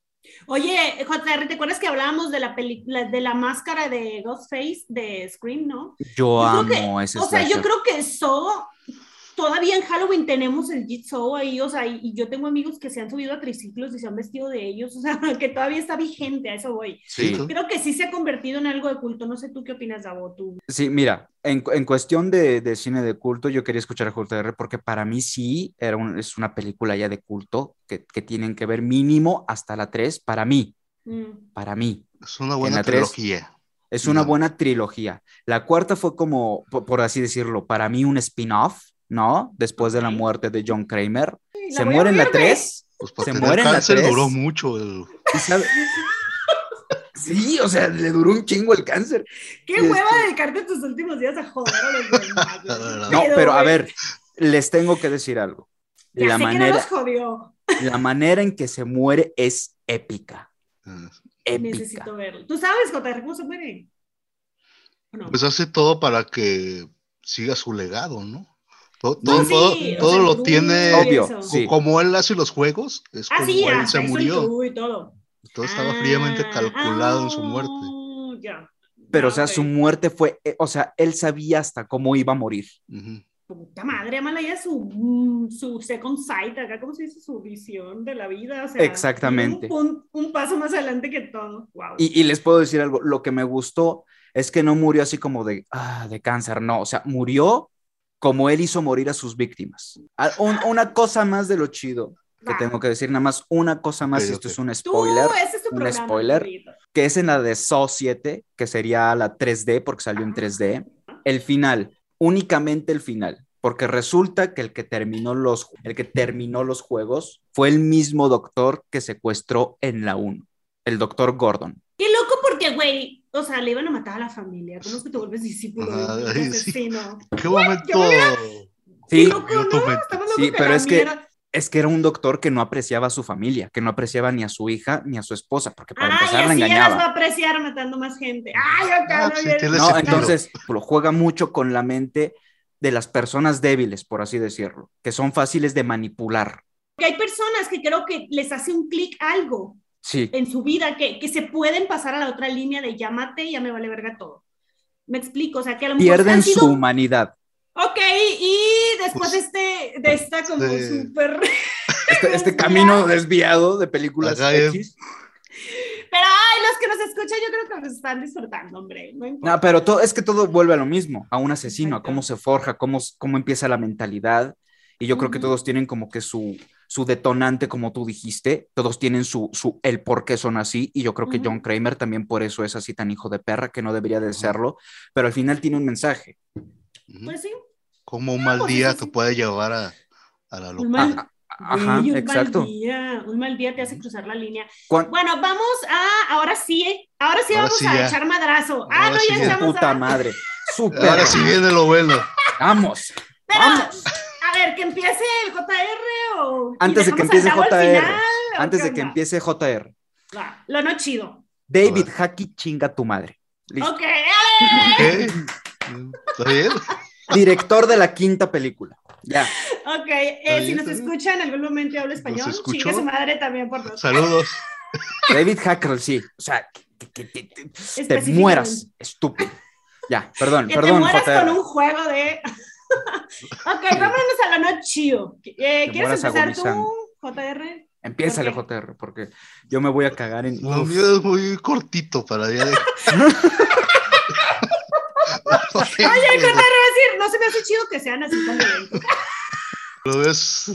Oye, JR, ¿te acuerdas que hablábamos de la película, de la máscara de Ghostface de Scream, no? Yo, amo ese O sea, yo creo que eso todavía en Halloween tenemos el Jitsaw ahí, o sea, y, yo tengo amigos que se han subido a triciclos y se han vestido de ellos, o sea, que todavía está vigente, a eso voy. Sí. Creo que sí se ha convertido en algo de culto, no sé tú qué opinas, Davo, tú. Sí, mira, en, en cuestión de, de, cine de culto, yo quería escuchar a JR porque para mí sí era es una película ya de culto que, que, tienen que ver mínimo hasta la 3, para mí, mm. para mí. Es una buena trilogía. es una buena trilogía. La cuarta fue como, por así decirlo, para mí un spin-off ¿no? Después de la muerte de John Kramer. se muere en la 3. Pues se muere en la 3. duró mucho. El... Sí, o sea, le duró un chingo el cáncer. Qué hueva este dedicarte tus últimos días a joder a los demás. no, pero a ver, les tengo que decir algo. la manera, La manera en que se muere es épica. Ah. épica. Necesito verlo. ¿Tú sabes, JR, cómo se muere? Pues hace todo para que siga su legado, ¿no? Todo, todo, lo tiene obvio, como él hace los juegos, es ah, como sí, él se murió. todo. todo estaba fríamente ah, calculado en su muerte. Ah, Pero, o sea, su muerte fue, eh, o sea, él sabía hasta cómo iba a morir. Puta madre, Amalaya, su, mm, su second sight, acá, ¿cómo se dice? Su visión de la vida. O sea, Exactamente. Un, un, paso más adelante que todo. Wow. Y, y, les puedo decir algo, lo que me gustó es que no murió así como de, ah, de cáncer, no, o sea, murió como él hizo morir a sus víctimas. Ah, una cosa más de lo chido que tengo que decir, nada más una cosa más, esto es un spoiler, un spoiler, que es en la de Saw 7, que sería la 3D, porque salió en 3D, el final, únicamente el final, porque resulta que el que terminó los, el que terminó los juegos fue el mismo doctor que secuestró en la 1, el doctor Gordon. Qué loco porque, güey, o sea, le iban a matar a la familia. ¿Cómo es que te vuelves discípulo de asesino? ¿Qué momento? Sí, sí pero es que es que era un doctor que no apreciaba a su familia, que no apreciaba ni a su hija ni a su esposa, porque para empezar la engañaba. Ya va a apreciar matando más gente. Ay, acá, ah, no, entonces lo juega mucho con la mente de las personas débiles, por así decirlo, que son fáciles de manipular. hay personas que creo que les hace un clic algo en su vida, que, que, se pueden pasar a la otra línea de llámate y ya me vale verga todo. Me explico, o sea, que a lo mejor Pierden su humanidad. Ok, y después pues, este, de esta como súper... Este, este camino desviado de películas X. Pero, ay, los que nos escuchan, yo creo que nos están disfrutando, hombre. No, pero todo, es que todo vuelve a lo mismo, a un asesino, a cómo se forja, cómo, cómo empieza la mentalidad. Y yo creo que todos tienen como que su, su detonante, como tú dijiste, todos tienen su, su, el por qué son así, y yo creo que John Kramer también por eso es así tan hijo de perra, que no debería de serlo, pero al final tiene un mensaje. Pues sí. Como un mal pues día te puede llevar a, a la locura. Ajá, un exacto. Mal día, un mal día te hace cruzar la línea. Bueno, vamos a, ahora sí, ahora sí vamos a echar madrazo. ah, no, ya echamos Puta madre. Super. Ahora sí viene lo bueno. Vamos. vamos ver, que empiece el JR o. Antes de que empiece JR. antes de que empiece JR. lo no chido. David Hacky chinga tu madre. Listo. Ok, ¿Está bien? Director de la quinta película. Ya. Ok, eh, si nos escuchan en algún momento habla español, chinga su madre también por nosotros. Saludos. David Hacker, sí. O sea, que, te mueras, estúpido. Ya, perdón, que perdón. Te mueras con un juego de. ok, vámonos a la noche eh, ¿Quieres empezar tú, JR? Empiézale, JR, porque yo me voy a cagar en. Lo mío es muy cortito para. De... Oye, JR va a decir, no se me hace chido que sean así tan Lo ves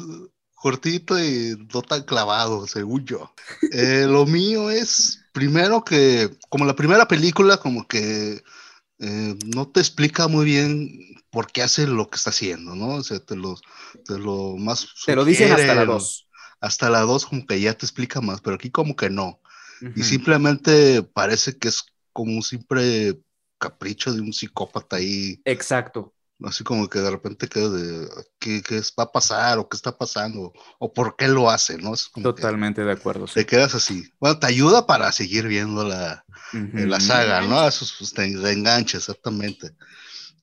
cortito y no tan clavado, según yo. Eh, lo mío es, primero que, como la primera película, como que eh, no te explica muy bien por qué hace lo que está haciendo, ¿no? O sea, te lo, te lo más... Te lo dicen hasta la 2. Hasta la 2 como que ya te explica más, pero aquí como que no. Y simplemente parece que es como un simple capricho de un psicópata ahí. Exacto. Así como que de repente quedas de ¿qué, qué va a pasar o qué está pasando o por qué lo hace, ¿no? Totalmente de acuerdo. Te quedas así. Bueno, te ayuda para seguir viendo la, la saga, ¿no? Eso te, engancha, exactamente.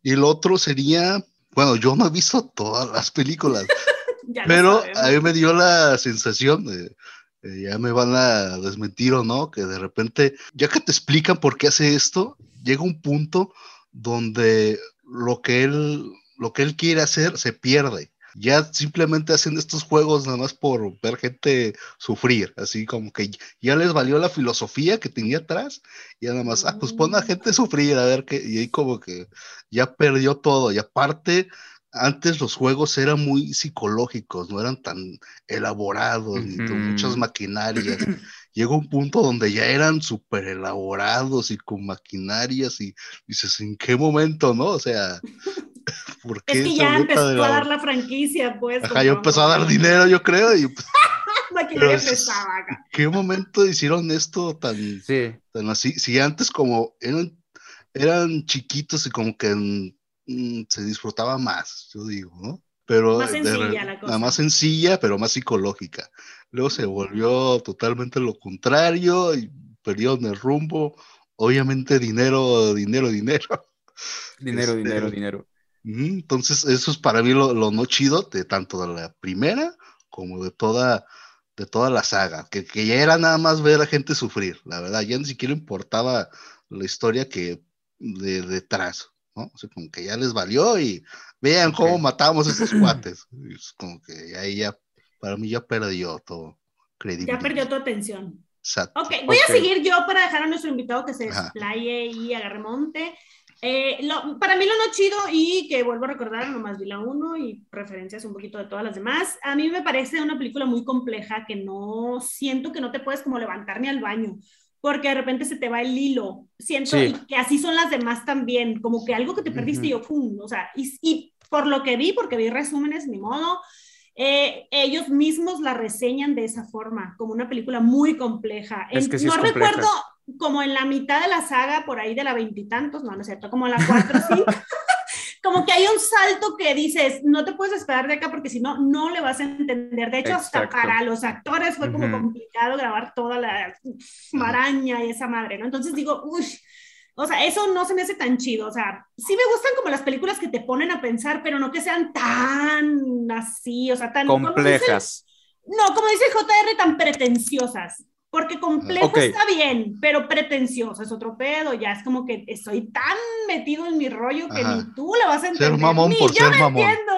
Y el otro sería, bueno, yo no he visto todas las películas, pero a mí me dio la sensación de, eh, ya me van a desmentir o no, que de repente, ya que te explican por qué hace esto, llega un punto donde lo que él, lo que él quiere hacer se pierde. Ya simplemente hacen estos juegos nada más por ver gente sufrir, así como que ya les valió la filosofía que tenía atrás, y nada más, ah, pues pon a gente sufrir, a ver qué, y ahí como que ya perdió todo, y aparte, antes los juegos eran muy psicológicos, no eran tan elaborados, ni con muchas maquinarias. Llegó un punto donde ya eran súper elaborados y con maquinarias y dices, ¿en qué momento, no? O sea, ¿por qué? Es que ya empezó a dar la franquicia, pues. Ajá, yo empezó a dar dinero, yo creo, y... Pues, maquinaria pesada ¿En qué momento hicieron esto tan, tan así? Si antes como eran, eran chiquitos y como que mm, se disfrutaba más, yo digo, ¿no? Pero más sencilla la cosa. más sencilla, pero más psicológica. Luego se volvió totalmente lo contrario y perdieron el rumbo. Obviamente dinero, dinero, dinero. Dinero, este, dinero, dinero. Entonces, eso es para mí lo, no chido de tanto de la primera como de toda, de toda la saga, que, que, ya era nada más ver a gente sufrir, la verdad, ya ni siquiera importaba la historia que de detrás, ¿no? O sea, como que ya les valió y vean cómo matamos a estos cuates. Es como que ahí ya para mí ya perdió todo credibilidad. Ya perdió tu atención. Exacto. Ok, voy a seguir yo para dejar a nuestro invitado que se desplaye y agarre monte. Eh, para mí lo no chido y que vuelvo a recordar, nomás vi la uno y referencias un poquito de todas las demás, a mí me parece una película muy compleja que no siento que no te puedes como levantar ni al baño porque de repente se te va el hilo. Siento que así son las demás también, como que algo que te perdiste y yo, pum, o sea, y, y, por lo que vi, porque vi resúmenes, ni modo, eh, ellos mismos la reseñan de esa forma, como una película muy compleja. no recuerdo como en la mitad de la saga, por ahí de la veintitantos, no, no es cierto, como la cuatro, cinco, como que hay un salto que dices, no te puedes esperar de acá porque si no, no le vas a entender. De hecho, hasta para los actores fue como complicado grabar toda la maraña y esa madre, ¿no? Entonces digo, uy, o sea, eso no se me hace tan chido. O sea, sí me gustan como las películas que te ponen a pensar, pero no que sean tan así, o sea, tan complejas. no, como dice JR, tan pretenciosas. Porque complejo está bien, pero pretencioso es otro pedo. Ya es como que estoy tan metido en mi rollo que ni tú la vas a entender. Ser mamón por ser mamón. Entiendo.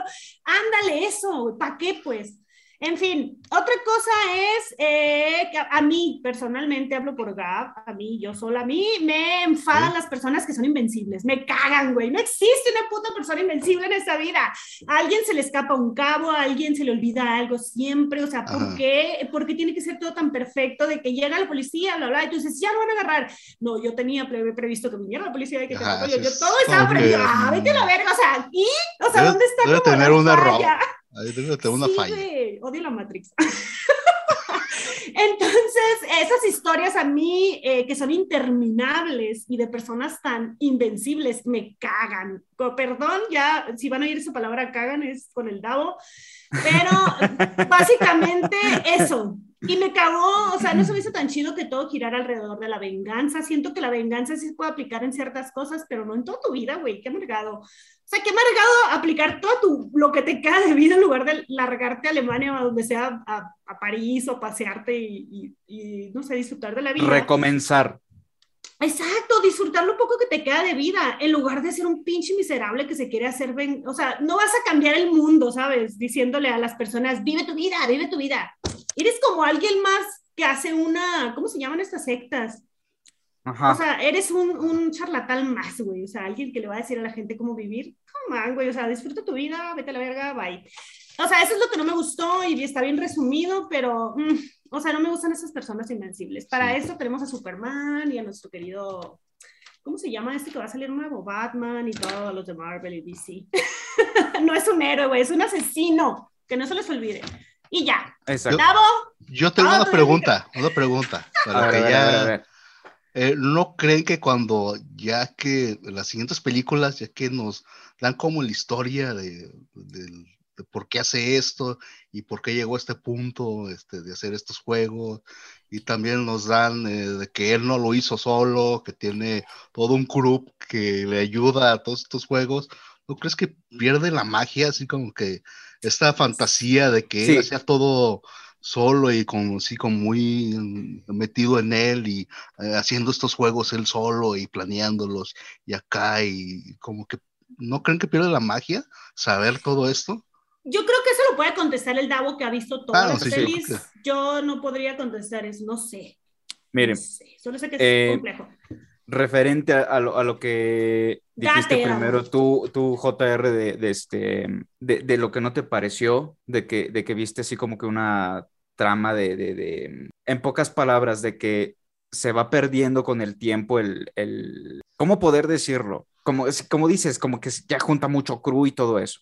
Ándale, eso. ¿Para qué, pues? En fin, otra cosa es eh, que a, mí personalmente hablo por Gab, a mí yo sola, a mí me enfadan las personas que son invencibles, me cagan, güey, no existe una puta persona invencible en esta vida. A alguien se le escapa un cabo, a alguien se le olvida algo siempre, o sea, ¿por qué? ¿por qué tiene que ser todo tan perfecto de que llega la policía, bla, bla, y tú dices, ya lo van a agarrar? No, yo tenía previsto que viniera la policía, y que Ajá, yo, yo, todo estaba previsto, ah, vete a la verga, o sea, ¿y? O sea, ¿dónde está debe tener error. Ahí tener una falla odio la Matrix. Entonces, esas historias a mí eh, que son interminables y de personas tan invencibles me cagan. Perdón, ya si van a oír esa palabra cagan es con el dado, pero básicamente eso. Y me cagó, o sea, no se me hizo tan chido que todo girara alrededor de la venganza. Siento que la venganza sí se puede aplicar en ciertas cosas, pero no en toda tu vida, güey, qué amargado. O sea, qué amargado aplicar todo tu, lo que te queda de vida en lugar de largarte a Alemania o donde sea, a, a París o pasearte y, y, no sé, disfrutar de la vida. Recomenzar. Exacto, disfrutar lo poco que te queda de vida, en lugar de ser un pinche miserable que se quiere hacer, ven o sea, no vas a cambiar el mundo, ¿sabes? Diciéndole a las personas, vive tu vida, vive tu vida. Eres como alguien más que hace una, ¿cómo se llaman estas sectas? Ajá. O sea, eres un, un charlatán más, güey. O sea, alguien que le va a decir a la gente cómo vivir. Come on, güey. O sea, disfruta tu vida, vete a la verga, bye. O sea, eso es lo que no me gustó y está bien resumido, pero, mm, o sea, no me gustan esas personas invencibles. Para eso tenemos a Superman y a nuestro querido, ¿cómo se llama este que va a salir nuevo? Batman y todos los de Marvel y DC. no es un héroe, güey, es un asesino, que no se les olvide. Y ya. Exacto. Yo tengo una pregunta, una pregunta. Para que ya Eh, ¿No creen que cuando ya que las siguientes películas, ya que nos dan como la historia de, por qué hace esto y por qué llegó a este punto este, de hacer estos juegos, y también nos dan eh, de que él no lo hizo solo, que tiene todo un crew que le ayuda a todos estos juegos, ¿no crees que pierde la magia, así como que esta fantasía de que él hacía todo solo y con, sí, como muy metido en él y eh, haciendo estos juegos él solo y planeándolos y acá y como que no creen que pierde la magia saber todo esto? Yo creo que eso lo puede contestar el Davo que ha visto todas las pelis. Yo no podría contestar eso, no sé. Miren, solo sé que es eh, complejo. Referente a, lo, que dijiste primero, tú, tú JR, de, este, de, lo que no te pareció, de que, de que viste así como que una trama de, en pocas palabras, de que se va perdiendo con el tiempo el, el ¿cómo poder decirlo? Como, como dices, como que ya junta mucho crew y todo eso.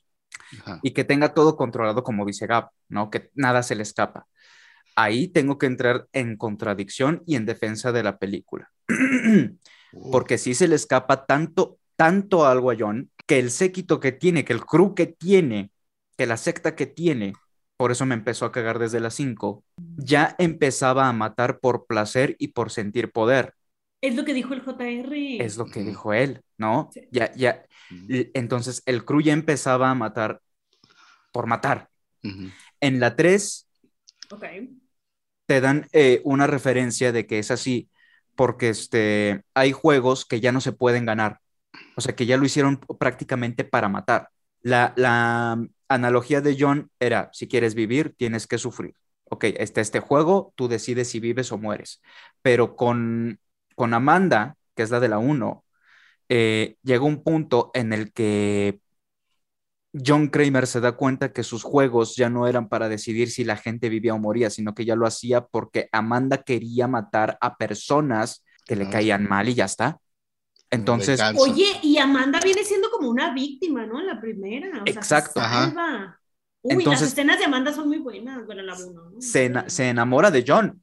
Y que tenga todo controlado como dice Gab, ¿no? Que nada se le escapa. Ahí tengo que entrar en contradicción y en defensa de la película. porque si se le escapa tanto, tanto algo a John, que el séquito que tiene, que el crew que tiene, que la secta que tiene, por eso me empezó a cagar desde las 5, ya empezaba a matar por placer y por sentir poder. Es lo que dijo el JR. Es lo que dijo él, ¿no? Ya, ya. Entonces el crew ya empezaba a matar por matar. En la 3, te dan eh, una referencia de que es así porque este, hay juegos que ya no se pueden ganar, o sea, que ya lo hicieron prácticamente para matar. La, la analogía de John era, si quieres vivir, tienes que sufrir. Ok, está este juego, tú decides si vives o mueres. Pero con, con Amanda, que es la de la 1, eh, llega un punto en el que John Kramer se da cuenta que sus juegos ya no eran para decidir si la gente vivía o moría, sino que ya lo hacía porque Amanda quería matar a personas que le caían mal y ya está. Entonces. Oye, y Amanda viene siendo como una víctima, ¿no? La primera. exacto. Uy, las escenas de Amanda son muy buenas, bueno, la Se, enamora de John.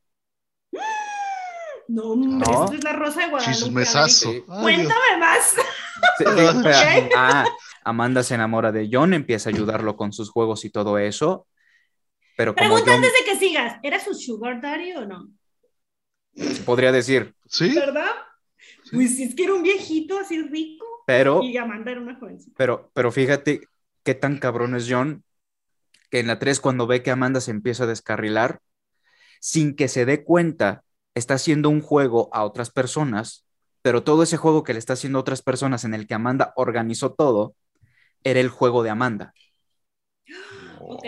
No, hombre, esto es la rosa de Guadalupe. Cuéntame más. ah, Amanda se enamora de John, empieza a ayudarlo con sus juegos y todo eso. Pero como Pregunta antes de que sigas, ¿era su sugar daddy o no? Podría decir. Sí. ¿Verdad? Pues es que era un viejito así rico. Pero. Y Amanda era una jovencita. Pero, pero fíjate qué tan cabrón es John, que en la 3, cuando ve que Amanda se empieza a descarrilar, sin que se dé cuenta, está haciendo un juego a otras personas, pero todo ese juego que le está haciendo a otras personas en el que Amanda organizó todo, era el juego de Amanda. Ok.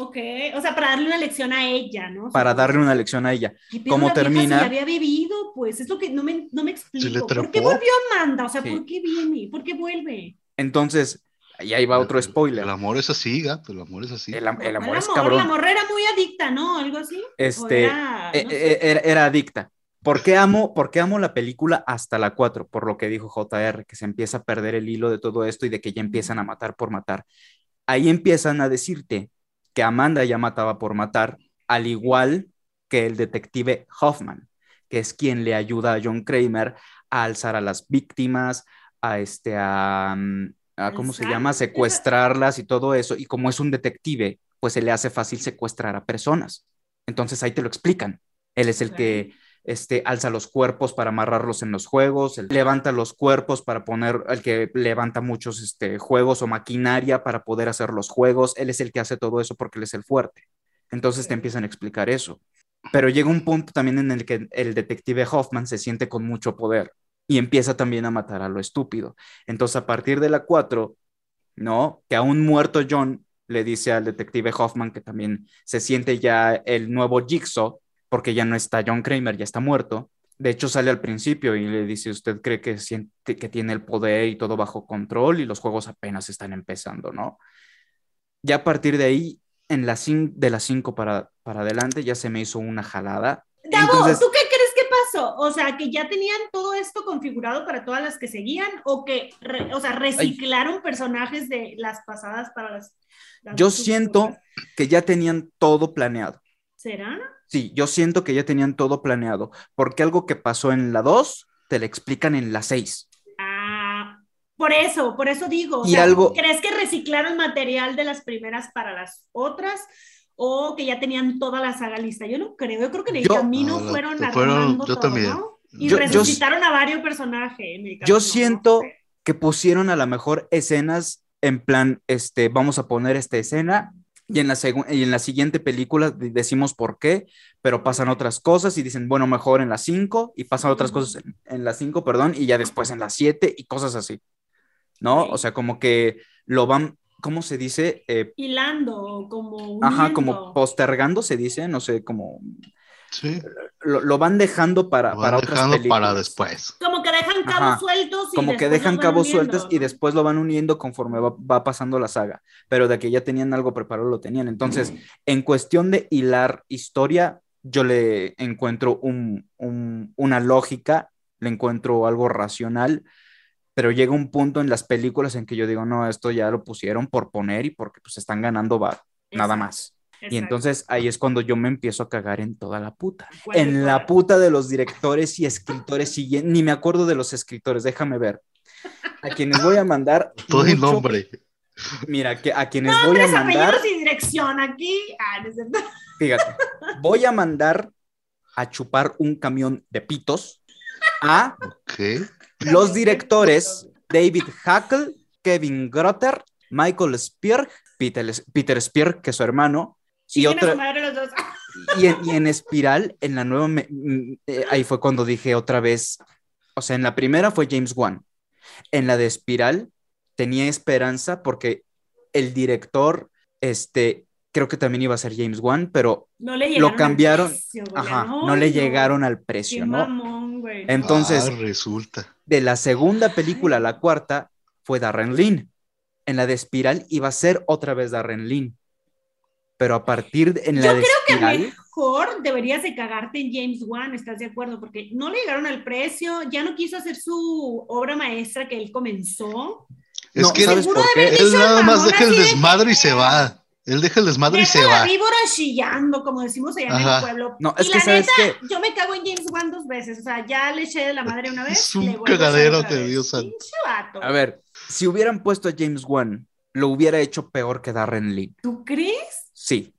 Ok, o sea, para darle una lección a ella, ¿no? Para darle una lección a ella. ¿Cómo termina? Si había vivido, pues es lo que no me, no me explico. ¿Por qué volvió Amanda? O sea, ¿por qué viene? ¿Por qué vuelve? Entonces, y ahí va otro spoiler. El amor es así, gato, el amor es así. El, amor, es cabrón. La morra era muy adicta, ¿no? Algo así. Este, era, eh, eh, era, adicta. ¿Por qué, amo, ¿Por qué amo la película hasta la 4? Por lo que dijo JR, que se empieza a perder el hilo de todo esto y de que ya empiezan a matar por matar. Ahí empiezan a decirte que Amanda ya mataba por matar, al igual que el detective Hoffman, que es quien le ayuda a John Kramer a alzar a las víctimas, a este, a, mm, ¿cómo se llama? Secuestrarlas y todo eso. Y como es un detective, pues se le hace fácil secuestrar a personas. Entonces ahí te lo explican. Él es el que este, alza los cuerpos para amarrarlos en los juegos, levanta los cuerpos para poner, el que levanta muchos este, juegos o maquinaria para poder hacer los juegos, él es el que hace todo eso porque él es el fuerte. Entonces te empiezan a explicar eso. Pero llega un punto también en el que el detective Hoffman se siente con mucho poder y empieza también a matar a lo estúpido. Entonces a partir de la 4, ¿no? Que a un muerto John le dice al detective Hoffman que también se siente ya el nuevo Jigsaw porque ya no está John Kramer, ya está muerto. De hecho, sale al principio y le dice, ¿usted cree que, siente, que tiene el poder y todo bajo control y los juegos apenas están empezando, ¿no? Ya a partir de ahí, en la de las 5 para, para adelante, ya se me hizo una jalada. Davo, ¿tú qué crees que pasó? O sea, que ya tenían todo esto configurado para todas las que seguían o que, o sea, reciclaron personajes de las pasadas para las... Yo siento que ya tenían todo planeado ¿Será? Sí, yo siento que ya tenían todo planeado, porque algo que pasó en la 2 te lo explican en la 6. Ah, por eso, por eso digo. Y algo... ¿Crees que reciclaron material de las primeras para las otras? o que ya tenían toda la saga lista. Yo no creo, yo creo que en el camino fueron armando yo todo, también. ¿no? Y resucitaron a varios personajes. yo siento que pusieron a lo mejor escenas en plan, este, vamos a poner esta escena y en la, y en la siguiente película decimos por qué, pero pasan otras cosas y dicen, bueno, mejor en las 5 y pasan otras cosas en, en las 5, perdón, y ya después en las 7 y cosas así. ¿No? O sea, como que lo van ¿cómo se dice? Eh, Hilando, como... Ajá, como postergando se dice, no sé, como... Sí. Lo, van dejando para, para otras para después. Como que dejan cabos sueltos. Y como que dejan cabos sueltos y después lo van uniendo conforme va, pasando la saga. Pero de que ya tenían algo preparado, lo tenían. Entonces, en cuestión de hilar historia, yo le encuentro un, una lógica, le encuentro algo racional pero llega un punto en las películas en que yo digo, no, esto ya lo pusieron por poner y porque pues están ganando va, nada más. Y entonces ahí es cuando yo me empiezo a cagar en toda la puta. En la puta de los directores y escritores, y ni me acuerdo de los escritores, déjame ver. A quienes voy a mandar. Todo el nombre. Mira, que a quienes voy a mandar. y dirección aquí. Ah, Fíjate, voy a mandar a chupar un camión de pitos a. Los directores, David Hackle, Kevin Grotter, Michael Spear, Peter, Peter Spear, que es su hermano, y otro... Y en, Espiral, en la nueva, eh, ahí fue cuando dije otra vez, o sea, en la primera fue James Wan, en la de Espiral tenía esperanza porque el director, este, creo que también iba a ser James Wan, pero lo cambiaron, ajá, no, le llegaron al precio, ¿no? Entonces, ah, resulta. De la segunda película a la cuarta fue Darren Lynn. En la de Espiral iba a ser otra vez Darren Lynn. Pero a partir de en la Yo de creo que mejor deberías de cagarte en James Wan, ¿estás de acuerdo? Porque no le llegaron al precio, ya no quiso hacer su obra maestra que él comenzó. Es que ¿sabes por qué? él nada más deja el desmadre y se va. Él deja el desmadre y se va. víbora chillando, como decimos allá en el pueblo. No, es y que la sabes neta, yo me cago en James Wan dos veces. O sea, ya le eché de la madre una vez. Es un cagadero que Dios santo. A ver, si hubieran puesto a James Wan, lo hubiera hecho peor que Darren Lee. ¿Tú crees? Sí,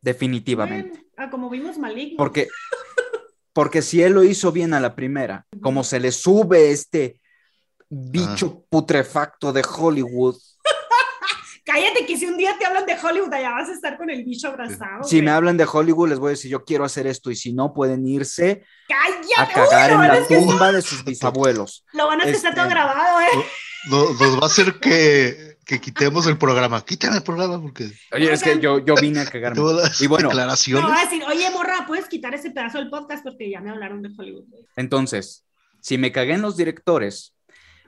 definitivamente. ah, como vimos maligno. Porque, porque si él lo hizo bien a la primera, como se le sube este bicho putrefacto de Hollywood Cállate que si un día te hablan de Hollywood, allá vas a estar con el bicho abrazado. Si me hablan de Hollywood, les voy a decir, yo quiero hacer esto, y si no, pueden irse a cagar en la tumba de sus bisabuelos. Lo van a hacer este, todo grabado, ¿eh? Nos, va a hacer que, que, quitemos el programa. Quítame el programa porque... Oye, es que yo, yo vine a cagarme. y bueno, declaraciones. No, a decir, oye, morra, ¿puedes quitar ese pedazo del podcast? Porque ya me hablaron de Hollywood. Entonces, si me cagué en los directores,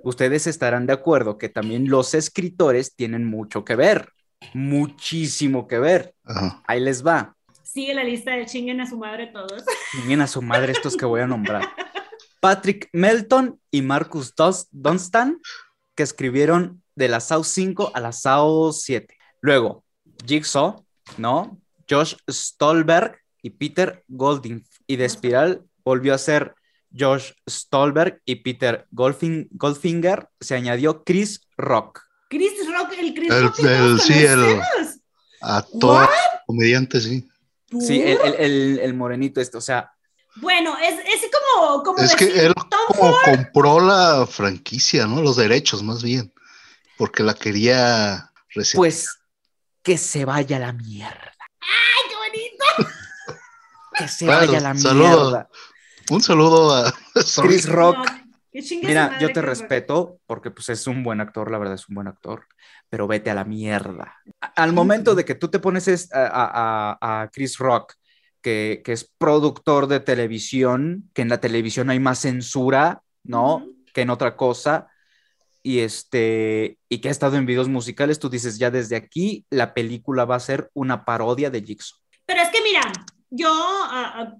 ustedes estarán de acuerdo que también los escritores tienen mucho que ver, muchísimo que ver. Ahí les va. Sigue la lista de chinguen a su madre todos. Chinguen a su madre estos que voy a nombrar. Patrick Melton y Marcus Dunstan, que escribieron de la SAO 5 a la SAO 7. Luego, Jigsaw, ¿no? Josh Stolberg y Peter Golding. Y de Espiral volvió a ser Josh Stolberg y Peter Goldfinger, se añadió Chris Rock. Chris Rock, el Chris Rock. sí, el actor, comediante, sí. Sí, el, morenito este, o sea. Bueno, es, es como, como Es que él como compró la franquicia, ¿no? Los derechos, más bien. Porque la quería recibir. Pues que se vaya la mierda. ¡Ay, qué bonito! que se vaya la mierda. Un saludo a Chris Rock. Mira, yo te respeto porque pues es un buen actor, la verdad es un buen actor, pero vete a la mierda. Al momento de que tú te pones a, Chris Rock, que, es productor de televisión, que en la televisión hay más censura, ¿no? Que en otra cosa, y este, y que ha estado en videos musicales, tú dices, ya desde aquí la película va a ser una parodia de Jigsaw. Pero es que mira, yo ah, ah,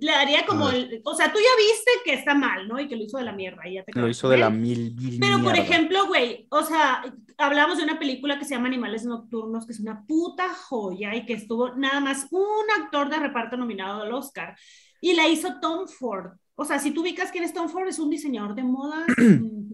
le daría como, el, o sea, tú ya viste que está mal, ¿no? Y que lo hizo de la mierda. Y ya te lo hizo de la mil, mil Pero, por ejemplo, güey, o sea, hablamos de una película que se llama Animales Nocturnos, que es una puta joya y que estuvo nada más un actor de reparto nominado al Oscar. Y la hizo Tom Ford. O sea, si tú ubicas quién es Tom Ford, es un diseñador de moda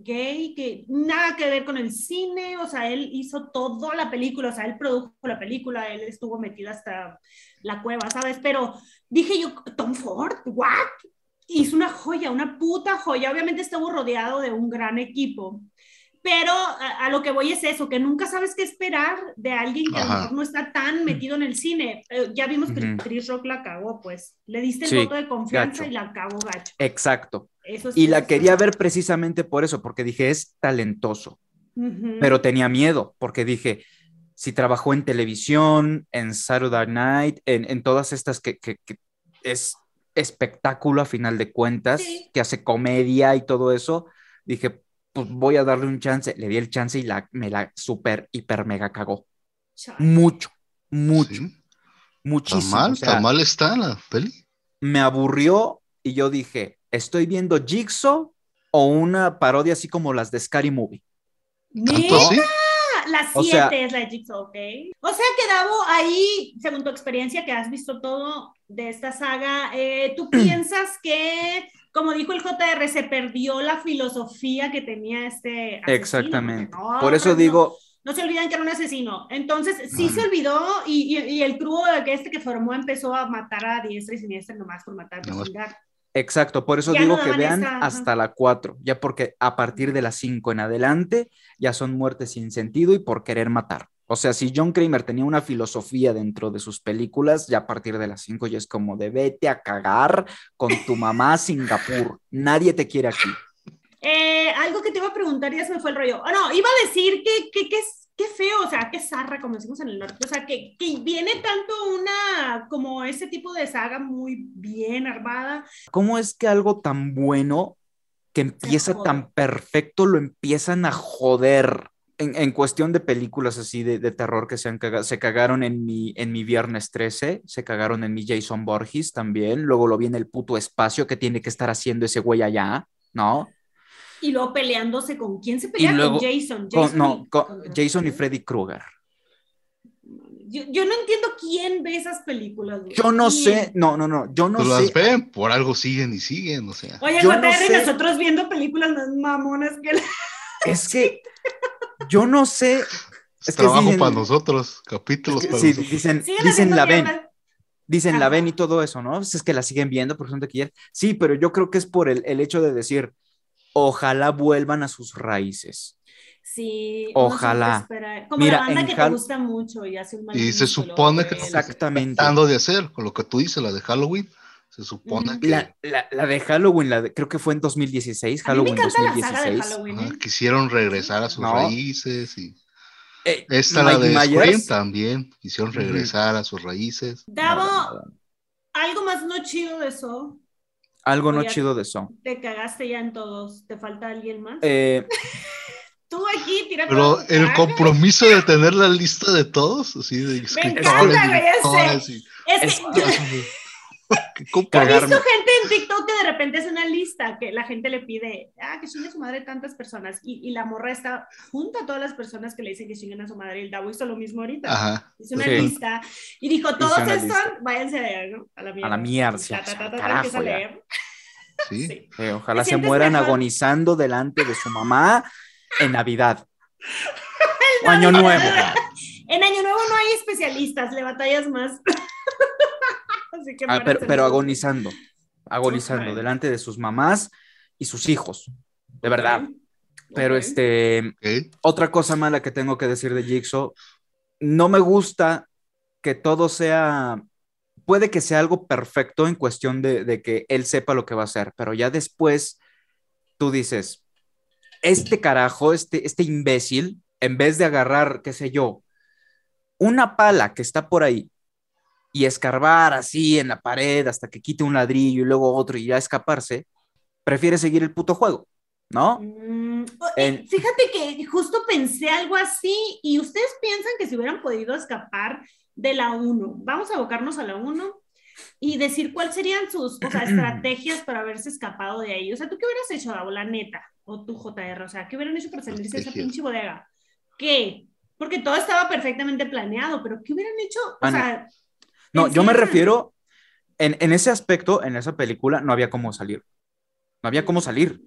gay que nada que ver con el cine, o sea, él hizo toda la película, o sea, él produjo la película, él estuvo metido hasta la cueva, ¿sabes? Pero dije yo, Tom Ford, ¿what? Hizo una joya, una puta joya. Obviamente estuvo rodeado de un gran equipo. Pero a, lo que voy es eso, que nunca sabes qué esperar de alguien que a lo mejor no está tan metido en el cine. Eh, ya vimos que Chris Rock la cagó, pues. Le diste el voto de confianza y la cagó gacho. Exacto. y la quería ver precisamente por eso, porque dije, es talentoso. Pero tenía miedo, porque dije, si trabajó en televisión, en Saturday Night, en, todas estas que, es espectáculo a final de cuentas, que hace comedia y todo eso, dije, pues voy a darle un chance. Le di el chance y la, me la super, hiper, mega cagó. Mucho, mucho, muchísimo. ¿Tan mal? ¿Tan mal está la peli? Me aburrió y yo dije, ¿estoy viendo Jigsaw o una parodia así como las de Scary Movie? ¿Tanto así? La 7 es la de Jigsaw, ¿ok? O sea que Davo, ahí, según tu experiencia que has visto todo de esta saga, eh, ¿tú piensas que como dijo el JR, se perdió la filosofía que tenía este asesino. Exactamente. Por eso digo... No, se olvidan que era un asesino. Entonces, sí se olvidó y, y, el crew que este que formó empezó a matar a diestra y siniestra nomás por matar no. Exacto, por eso digo que vean hasta la 4, ya porque a partir de la 5 en adelante ya son muertes sin sentido y por querer matar. O sea, si John Kramer tenía una filosofía dentro de sus películas, ya a partir de las 5 ya es como de vete a cagar con tu mamá a Singapur. Nadie te quiere aquí. Eh, algo que te iba a preguntar ya se me fue el rollo. Oh, no, iba a decir que, que, que, qué feo, o sea, qué zarra, como decimos en el norte. O sea, que, que viene tanto una, como ese tipo de saga muy bien armada. ¿Cómo es que algo tan bueno que empieza tan perfecto lo empiezan a joder? En, cuestión de películas así de, terror que se han cagado, se cagaron en mi, en mi Viernes 13, se cagaron en mi Jason Borges también, luego lo vi en el puto espacio que tiene que estar haciendo ese güey allá, ¿no? Y luego peleándose con quién se pelea con Jason. Jason no, con Jason y Freddy Krueger. Yo, no entiendo quién ve esas películas. Yo no sé, no, no, no, yo no pues sé. las ven, por algo siguen y siguen, o sea. Oye, yo nosotros viendo películas más mamonas que... Es que yo no sé. Es, trabajo para nosotros, capítulos para nosotros. Dicen, dicen la ven. Dicen la ven y todo eso, ¿no? Es que la siguen viendo, por ejemplo, que Sí, pero yo creo que es por el, el hecho de decir, ojalá vuelvan a sus raíces. Sí, ojalá. Como Mira, la banda que te gusta mucho y hace un Y se supone que exactamente tratando de hacer con lo que tú dices, la de Halloween, se supone que... La, la, de Halloween, la creo que fue en 2016, Halloween 2016. ¿eh? quisieron regresar a sus raíces y... Eh, Esta, la de Scream, también quisieron regresar a sus raíces. Davo, algo más no chido de eso. Algo no chido de eso. Te cagaste ya en todos. ¿Te falta alguien más? Eh... Tú aquí, tira Pero el compromiso de tener la lista de todos, así de escritores, Es que... He visto gente en TikTok que de repente es una lista que la gente le pide, ah, que chingue a su madre tantas personas y, y, la morra está junto a todas las personas que le dicen que chinguen a su madre. Y el Davo hizo lo mismo ahorita. Ajá. Hizo una lista y dijo, todos estos, váyanse a, ¿no? a la mierda. A la mierda. Sí. sí. Eh, ojalá se mueran agonizando delante de su mamá en Navidad. Año Nuevo. En Año Nuevo no hay especialistas, le batallas más. Ah, pero, agonizando, agonizando delante de sus mamás y sus hijos, de verdad. Pero este, otra cosa mala que tengo que decir de Jigsaw, no me gusta que todo sea, puede que sea algo perfecto en cuestión de, de que él sepa lo que va a hacer, pero ya después tú dices, este carajo, este, este imbécil, en vez de agarrar, qué sé yo, una pala que está por ahí y escarbar así en la pared hasta que quite un ladrillo y luego otro y ya escaparse, prefiere seguir el puto juego, ¿no? Mm, eh, fíjate que justo pensé algo así y ustedes piensan que si hubieran podido escapar de la 1, vamos a abocarnos a la 1, y decir cuáles serían sus o sea, estrategias para haberse escapado de ahí. O sea, ¿tú qué hubieras hecho, Davo, la neta? O tú, JR, o sea, ¿qué hubieran hecho para salirse de esa pinche bodega? ¿Qué? Porque todo estaba perfectamente planeado, pero ¿qué hubieran hecho? O Ah, sea, No, yo me refiero, en, en ese aspecto, en esa película, no había cómo salir. No había cómo salir.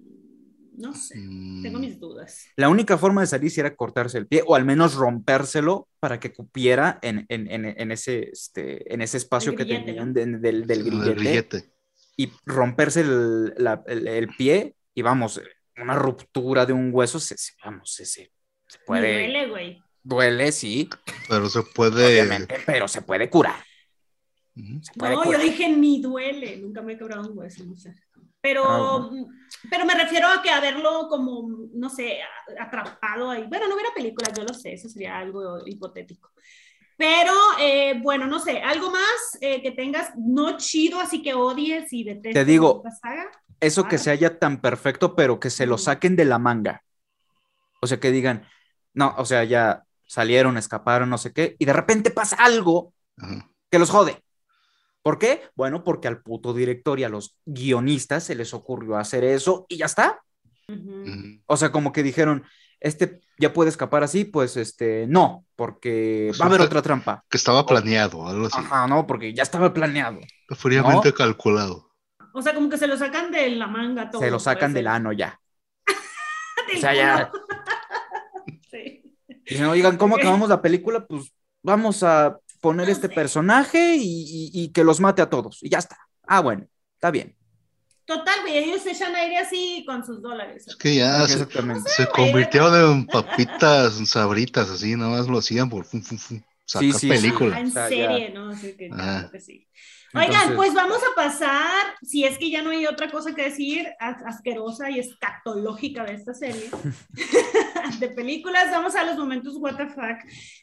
No sé, Mm, tengo mis dudas. La única forma de salir sí era cortarse el pie o al menos rompérselo para que cupiera en, en, en, en ese, este, en ese espacio que tenían del, del el grillete, grillete. y romperse el, la- el- el pie y vamos, una ruptura de un hueso, se, se- vamos, se, se- se Me puede, duele, güey. duele, sí, Pero se puede. obviamente, pero se puede curar. No, yo curar. dije ni duele, nunca me he quebrado un hueso, no sé. Pero, Ah, pero me refiero a que haberlo como, no sé, atrapado ahí. Bueno, no hubiera película, yo lo sé, eso sería algo hipotético. Pero, eh, bueno, no sé, algo más eh, que tengas no chido, así que odies y detestes. Te digo, saga. Eso que Ah. se haya tan perfecto, pero que se lo saquen de la manga. O sea, que digan, no, o sea, ya salieron, escaparon, no sé qué, y de repente pasa algo Ajá. que los jode. ¿Por qué? Bueno, porque al puto director y a los guionistas se les ocurrió hacer eso y ya está. O sea, como que dijeron, este ya puede escapar así, pues este, no, porque Pues va a haber otra trampa. Que estaba planeado, algo así. Ajá, no, porque ya estaba planeado. Fríamente No. calculado. O sea, como que se lo sacan de la manga todo. se lo sacan del ano ya. O sea, ya. Sí. Dicen, oigan, ¿cómo acabamos la película? Pues vamos a poner No este sé. personaje y, y- y que los mate a todos. Y ya está. Ah, bueno, está bien. Total, güey, ellos se echan aire así con sus dólares. Es que ya se, Exactamente. se convirtieron en papitas sabritas, así, nada más lo hacían por fum, fum, fum, sacar Sí, sí, sí. película. Ah, en O sea, serie, ¿no? Sí, que, Ah. claro que sí. Oigan, Entonces- pues vamos a pasar, si es que ya no hay otra cosa que decir, as- asquerosa y escatológica de esta serie, de películas, vamos a los momentos what the fuck.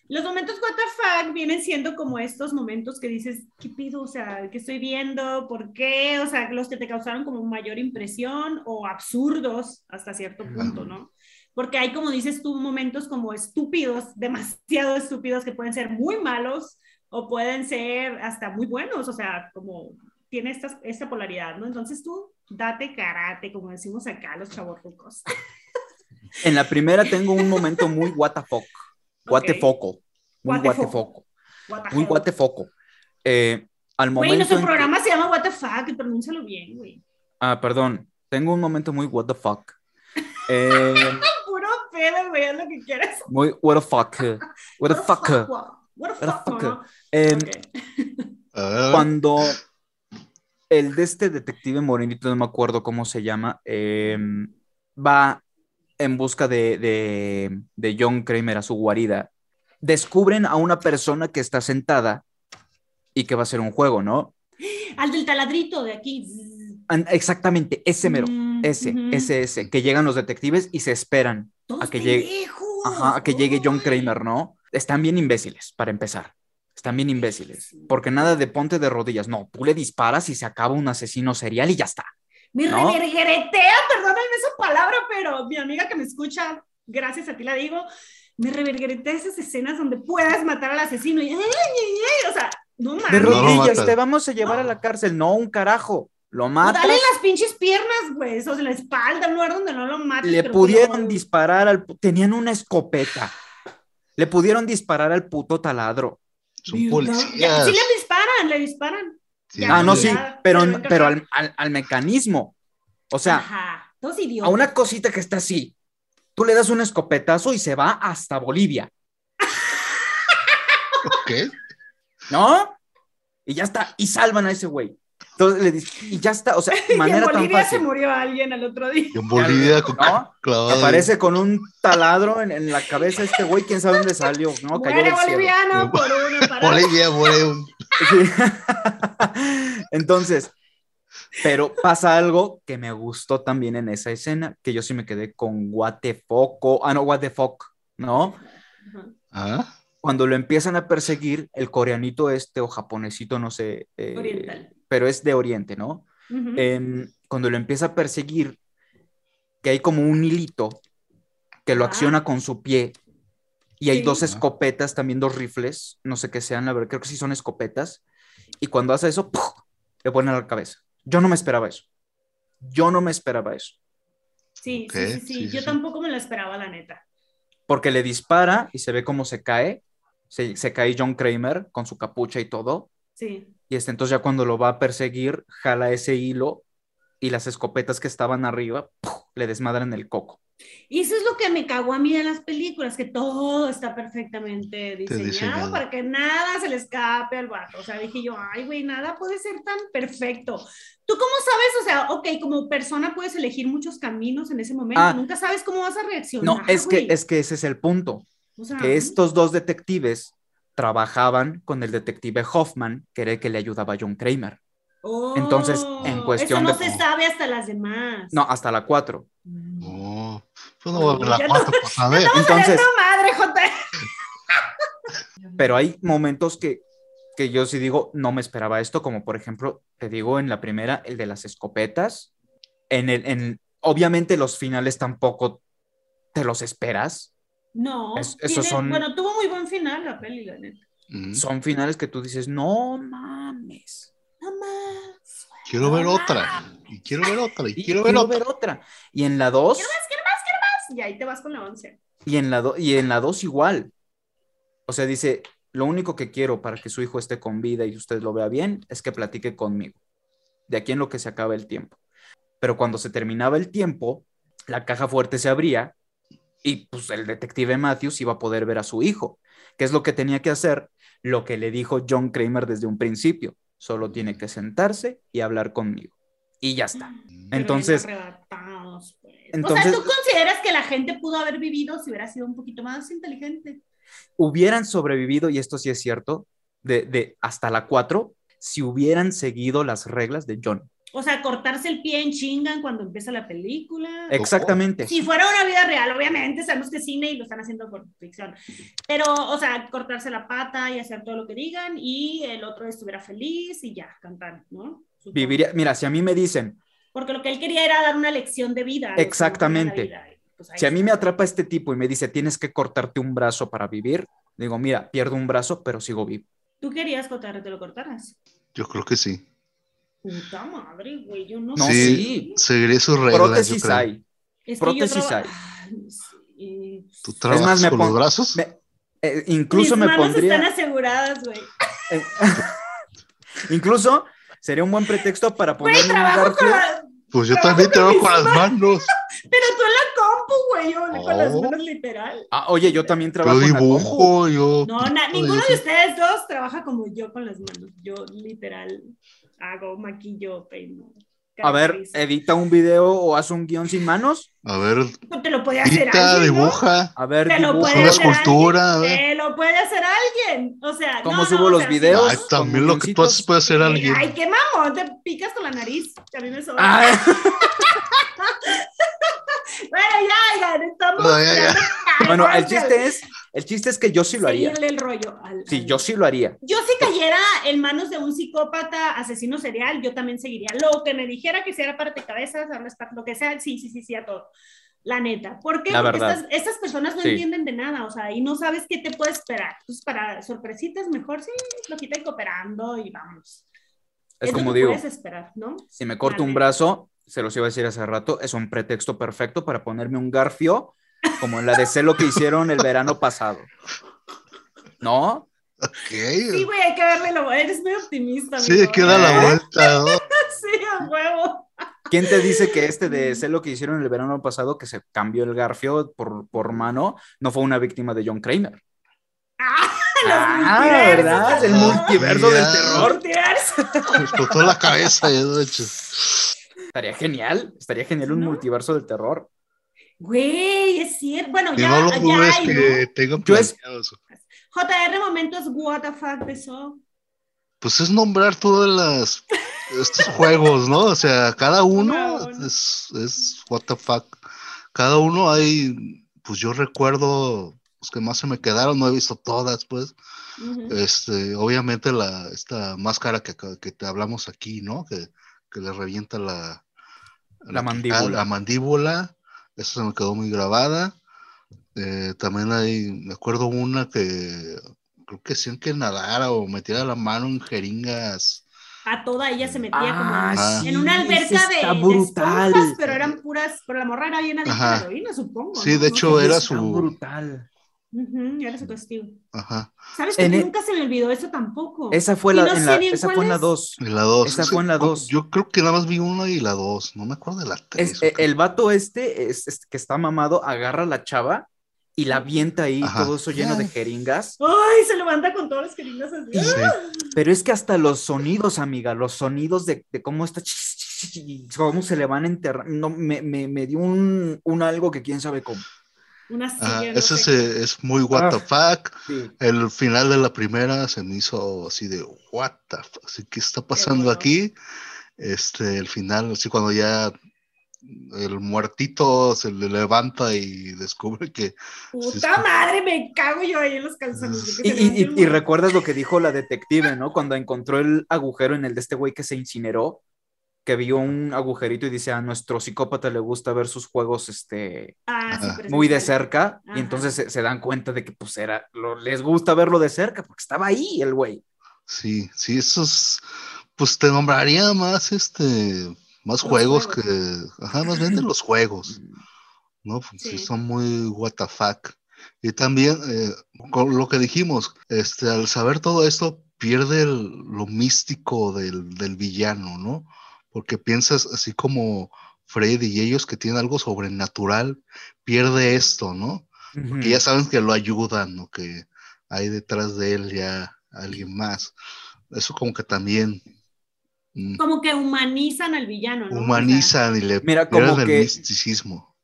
Los momentos what the fuck vienen siendo como estos momentos que dices, ¿qué pido? O sea, ¿qué estoy viendo? ¿Por qué? O sea, los que te causaron como mayor impresión o absurdos hasta cierto punto, ¿no? Porque hay, como dices tú, momentos como estúpidos, demasiado estúpidos, que pueden ser muy malos o pueden ser hasta muy buenos, o sea, como tiene esta, esta polaridad, ¿no? Entonces tú date karate, como decimos acá los chavorrucos. En la primera tengo un momento muy what the fuck. What the foco. Muy What the what the fuck. foco. What the Muy what the foco. Eh, al Güey, momento. nuestro en que- programa se llama What the fuck, pronúncialo bien, güey. Ah, perdón. Tengo un momento muy what the fuck. Eh, pedo, güey, haz lo que quieras. muy what the fuck. What the fuck. What the fuck. Em, cuando el de este detective morenito, no me acuerdo cómo se llama, em, va en busca de, de, de John Kramer a su guarida, descubren a una persona que está sentada y que va a hacer un juego, ¿no? Al del taladrito de aquí. Exactamente, ese mero, Mm, ese, ujú. ese, ese, que llegan los detectives y se esperan a que llegue-. Ajá, a que llegue John. Kramer, ¿no? Están bien imbéciles, para empezar. Están bien imbéciles. Porque nada de ponte de rodillas. No, tú le disparas y se acaba un asesino serial y ya está. Me ¿No? revergeretea, perdóname esa palabra, pero mi amiga que me escucha, gracias a ti la digo, me revergeretea esas escenas donde puedas matar al asesino y, ay, ay, ay, o sea, no mames. De rodillas, te vamos a llevar a la cárcel. No, un carajo. Lo O matas. dale en las pinches piernas, güey, o en la espalda, un lugar donde no lo mates. Le pudieron disparar al... Tenían una escopeta. Le pudieron disparar al puto taladro. son policías. Sí le disparan, le disparan. Sí, Ya, Ah, no, sí, ya, pero, pero al, al- al mecanismo. O sea, Ajá, a una cosita que está así. Tú le das un escopetazo y se va hasta Bolivia. Ok. ¿No? Y ya está. Y salvan a ese güey. Entonces le dices, y ya está. O sea, Y en manera tan Bolivia se murió alguien al otro día. Y en Bolivia, con ¿No? clavado. Aparece con un taladro en, en la cabeza este güey, quién sabe dónde salió, ¿no? Cayó Muere del cielo. boliviano por una parada. Bolivia, Bolivia. Sí. Entonces, pero pasa algo que me gustó también en esa escena, que yo sí me quedé con what the fuck, ah, no, what the fuck, ¿no? Ah, Cuando lo empiezan a perseguir, el coreanito este o japonesito, no sé, eh, Oriental. Pero es de Oriente, ¿no? Em, cuando lo empieza a perseguir, que hay como un hilito que lo Ah. acciona con su pie y hay Sí. dos escopetas, también dos rifles, no sé qué sean, la verdad, creo que sí son escopetas. Y cuando hace eso, ¡puf! le pone a la cabeza. Yo no me esperaba eso. Yo no me esperaba eso. Sí, sí, sí, Yo tampoco me lo esperaba, la neta. Porque le dispara y se ve cómo se cae. Se, se cae John Kramer con su capucha y todo. Sí. Y este, entonces ya cuando lo va a perseguir, jala ese hilo y las escopetas que estaban arriba le desmadran el coco. Y eso es lo que me cagó a mí de las películas, que todo está perfectamente diseñado, para que nada se le escape al vato. O sea, dije yo, ay, güey, nada puede ser tan perfecto. ¿Tú cómo sabes? O sea, ok, como persona puedes elegir muchos caminos en ese momento, ah. nunca sabes cómo vas a reaccionar. No, es que, es que ese es el punto. que estos dos detectives trabajaban con el detective Hoffman, que era el que le ayudaba a John Kramer. Entonces, en oh, cuestión eso no se sabe hasta las demás. No, hasta la 4. No, yo no voy a ver la 4 por saber. Entonces, madre, pero hay momentos que, que yo sí digo, no me esperaba esto, como por ejemplo, te digo en la primera, el de las escopetas. En el, en, obviamente los finales tampoco te los esperas. No, son, bueno, tuvo muy buen final la peli, la neta. Son finales que tú dices, no mames. No mames. Quiero ver otra. Y quiero ver otra. Y, quiero, ver, otra. Y en la 2. Quiero más, quiero más, quiero más. Y ahí te vas con la 11. Y en la 2 y en la 2 igual. O sea, dice, lo único que quiero para que su hijo esté con vida y usted lo vea bien es que platique conmigo. De aquí en lo que se acaba el tiempo. Pero cuando se terminaba el tiempo, la caja fuerte se abría y pues el detective Matthews iba a poder ver a su hijo, que es lo que tenía que hacer, lo que le dijo John Kramer desde un principio, solo tiene que sentarse y hablar conmigo. Y ya está. entonces, entonces, o sea, ¿tú consideras que la gente pudo haber vivido si hubiera sido un poquito más inteligente? Hubieran sobrevivido, y esto sí es cierto, de, de hasta la 4, si hubieran seguido las reglas de John. O sea, cortarse el pie en chingan cuando empieza la película. Exactamente. Si fuera una vida real, obviamente, sabemos que es cine y lo están haciendo por ficción. Pero, o sea, cortarse la pata y hacer todo lo que digan y el otro estuviera feliz y ya, cantar, ¿no? Viviría, mira, si a mí me dicen... Porque lo que él quería era dar una lección de vida. Exactamente. Pues si a mí me atrapa este tipo y me dice, tienes que cortarte un brazo para vivir, digo, mira, pierdo un brazo, pero sigo vivo. ¿Tú querías cortarte, lo cortaras? Yo creo que sí. Puta madre, güey, yo no, sé. Sí, seguiré sus reglas. Prótesis hay. Prótesis hay. ¿Tú trabajas con los brazos? Eh, incluso Mis me manos pondría. están aseguradas, güey. Eh, incluso sería un buen pretexto para poner un Pues yo también trabajo con las manos. Pero tú en la compu, güey, yo con las manos literal. Ah, oye, yo también trabajo yo dibujo, yo. No, ninguno de ustedes dos trabaja como yo con las manos. Yo literal hago, maquillo, peino. A ver, edita un video o haz un guion sin manos. A ver. No te lo puede hacer alguien. dibuja. A ver, te dibuja. una escultura. Te lo puede hacer alguien. O sea, ¿cómo subo los videos? Ay, también lo que tú haces puede hacer alguien. Ay, qué mamón, te picas con la nariz. A mí me sobra. Ah. bueno, ya, ya, estamos. No, ya, ya. Bueno, el chiste es el chiste es que yo sí lo haría. el rollo. sí, yo sí lo haría. Yo si cayera en manos de un psicópata asesino serial, yo también seguiría. Lo que me dijera que sea parte cabezas, lo que sea, sí, sí, sí, sí, a todo. La neta. ¿Por qué? Porque estas, personas no entienden de nada, o sea, y no sabes qué te puede esperar. Entonces, para sorpresitas, mejor sí, lo quita y cooperando y vamos. Es, como digo, puedes esperar, ¿no? Si me corto un brazo, se los iba a decir hace rato, es un pretexto perfecto para ponerme un garfio como en la de lo que hicieron el verano pasado. ¿No? Sí, güey, hay que darle la vuelta. Eres muy optimista. Sí, hay que dar la vuelta. sí, a huevo. ¿Quién te dice que este de sé lo que hicieron el verano pasado, que se cambió el garfio por, por mano, no fue una víctima de John Kramer? Ah, ah ¿verdad? El multiverso del terror. Me explotó la cabeza. de hecho. Estaría genial, estaría genial un multiverso del terror. Güey, es cierto. Bueno, ya. No lo dudes que tengan JR Momentos, what the fuck eso. Pues es nombrar todas las estos juegos, ¿no? O sea, cada uno es, es what the fuck. Cada uno hay, pues yo recuerdo los que más se me quedaron, no he visto todas, pues. Este, obviamente la, esta máscara que, que te hablamos aquí, ¿no? Que, que le revienta la, la, mandíbula. La mandíbula. Eso se me quedó muy grabada. Eh, también hay, me acuerdo una que creo que decían que nadara o metiera la mano en jeringas a toda ella se metía como ah, en, una alberca de, esponjas, pero eran puras, pero la morra era llena de heroína, supongo. Sí, de hecho era su... brutal. era su castigo. Ajá. ¿Sabes que e- nunca se me olvidó eso tampoco? Esa fue, la, en la, esa fue en la 2. En la 2. Esa fue en la 2. Yo creo que nada más vi una y la 2. No me acuerdo de la 3. E, el vato este es, que está mamado, agarra a la chava y la avienta ahí, todo eso lleno de jeringas. ¡Ay! Se levanta con todas las jeringas así. ¡Ah! Pero es que hasta los sonidos, amiga, los sonidos de, cómo está, cómo se le van a enterrar, no, me, me, dio un, un, algo que quién sabe cómo. Una ah, eso es, muy what the ah, fuck. El final de la primera se me hizo así de what the fuck, así que está pasando aquí. Este, el final, así cuando ya el muertito se le levanta y descubre que... Puta madre, me cago yo ahí en los calzones. Y, recuerdas lo que dijo la detective, ¿no? Cuando encontró el agujero en el de este güey que se incineró, que vio un agujerito y dice, a nuestro psicópata le gusta ver sus juegos este, ah, muy de cerca, y entonces se, dan cuenta de que pues era, les gusta verlo de cerca, porque estaba ahí el güey. Sí, sí, esos, pues te nombraría más este más juegos, que. Ajá, más venden los juegos. ¿No? Pues, sí. son muy WTF. Y también, eh, con lo que dijimos, este, al saber todo esto, pierde lo místico del, villano, ¿no? Porque piensas así como Freddy y ellos que tienen algo sobrenatural, pierde esto, ¿no? Porque ya saben que lo ayudan, ¿no? Que hay detrás de él ya alguien más. Eso como que también. Como que humanizan al villano, ¿no? Humanizan y le Mira, como el misticismo.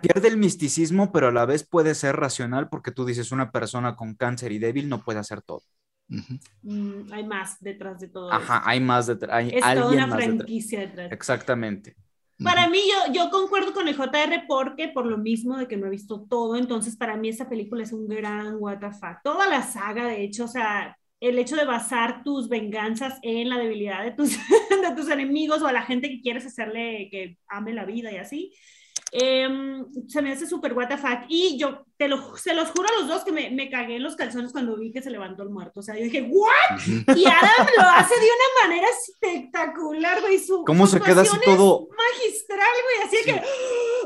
Pierde el misticismo, pero a la vez puede ser racional porque tú dices una persona con cáncer y débil no puede hacer todo. Mm, hay más detrás de todo. Ajá, hay más detrás. Hay es toda una franquicia detrás. Exactamente. Para mí, yo, yo concuerdo con el JR porque por lo mismo de que no he visto todo, entonces para mí esa película es un gran WTF. Toda la saga, de hecho, o sea, el hecho de basar tus venganzas en la debilidad de tus, de tus enemigos o a la gente que quieres hacerle que ame la vida y así, em, se me hace súper what Y yo te lo, se los juro a los dos que me, me, cagué en los calzones cuando vi que se levantó el muerto. O sea, yo dije, ¿what? Y Adam lo hace de una manera espectacular, güey. Su, ¿Cómo se queda así todo? Magistral, güey. Así que,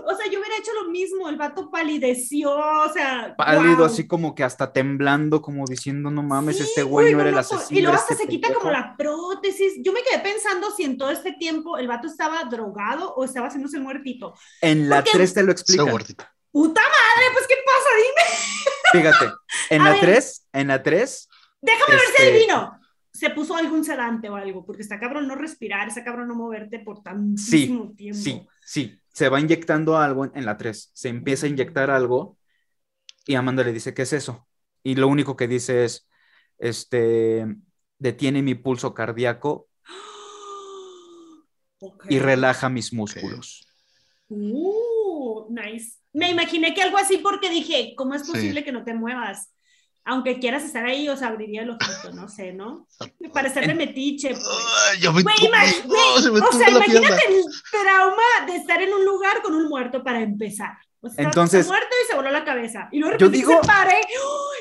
o sea, yo hubiera hecho lo mismo. El vato palideció, o sea. Pálido, así como que hasta temblando, como diciendo, no mames, este güey no era el asesino. Y luego hasta este se quita como la prótesis. Yo me quedé pensando si en todo este tiempo el vato estaba drogado o estaba haciéndose el muertito. En la 3 te lo explica. Puta madre, pues ¿qué pasa? Dime. Fíjate, en la 3, en la 3. Déjame ver si este, adivino. Se puso algún sedante o algo, porque está cabrón no respirar, está cabrón no moverte por tantísimo tiempo. Sí, sí, se va inyectando algo en la 3. Se empieza a inyectar algo y Amanda le dice, ¿qué es eso? Y lo único que dice es, este, detiene mi pulso cardíaco y relaja mis músculos. Uh, nice. Me imaginé que algo así porque dije, ¿cómo es posible que no te muevas? Aunque quieras estar ahí, o sea, abriría el ojito, no sé, ¿no? Parecerle metiche. Pues. yo me güey, o sea, imagínate el trauma de estar en un lugar con un muerto para empezar. O sea, Entonces, muerto y se voló la cabeza. Y luego yo digo, se pare.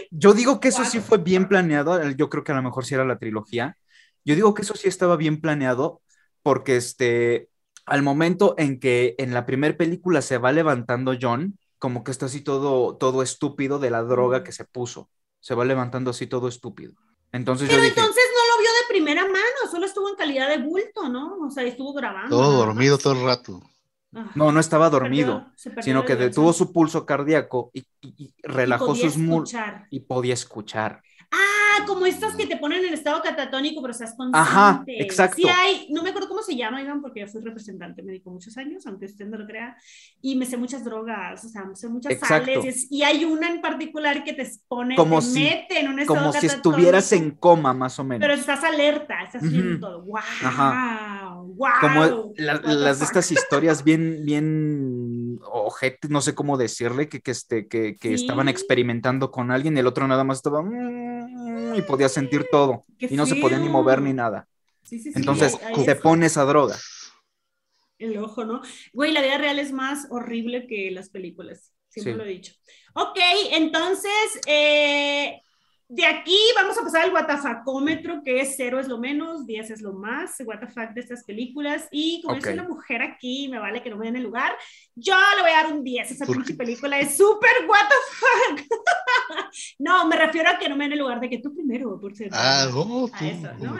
Yo digo que eso sí fue bien planeado. Yo creo que a lo mejor sí era la trilogía. Yo digo que eso sí estaba bien planeado porque este, al momento en que en la primera película se va levantando John, como que está así todo, todo estúpido de la droga que se puso. Se va levantando así todo estúpido. Entonces Pero yo entonces no lo vio de primera mano, solo estuvo en calidad de bulto, ¿no? O sea, estuvo grabando. Todo dormido todo el rato. No, no estaba dormido, sino que detuvo su pulso cardíaco y, relajó sus músculos y podía escuchar. Ah, como estas que te ponen en estado catatónico, pero estás consciente. Ajá, exacto. Sí hay, no me acuerdo cómo se llama, Iván, porque yo fui representante médico muchos años, aunque usted no lo crea, y me sé muchas drogas, o sea, me sé muchas sales, y hay una en particular que te pone, como te si, mete en un estado Como si estuvieras en coma, más o menos. Pero estás alerta, estás viendo todo. ¡Wow! Ajá. ¡Wow! Como las de estas historias bien, bien ojete, no sé cómo decirle, que, que, este, que, que estaban experimentando con alguien, el otro nada más estaba... Mm, y podía sentir todo y no se podía ni mover ni nada. Entonces te pones a droga. El ojo, ¿no? Güey, la vida real es más horrible que las películas, siempre lo he dicho. Ok, entonces, eh, de aquí vamos a pasar al guatafacómetro, que es cero es lo menos, 10 es lo más, WTF de estas películas. Y como okay. soy una mujer aquí, me vale que no me den el lugar, yo le voy a dar un 10. Esa película es súper WTF. no, me refiero a que no me den el lugar de que tú primero, por cierto. Ah, no, tú, a eso, ¿no?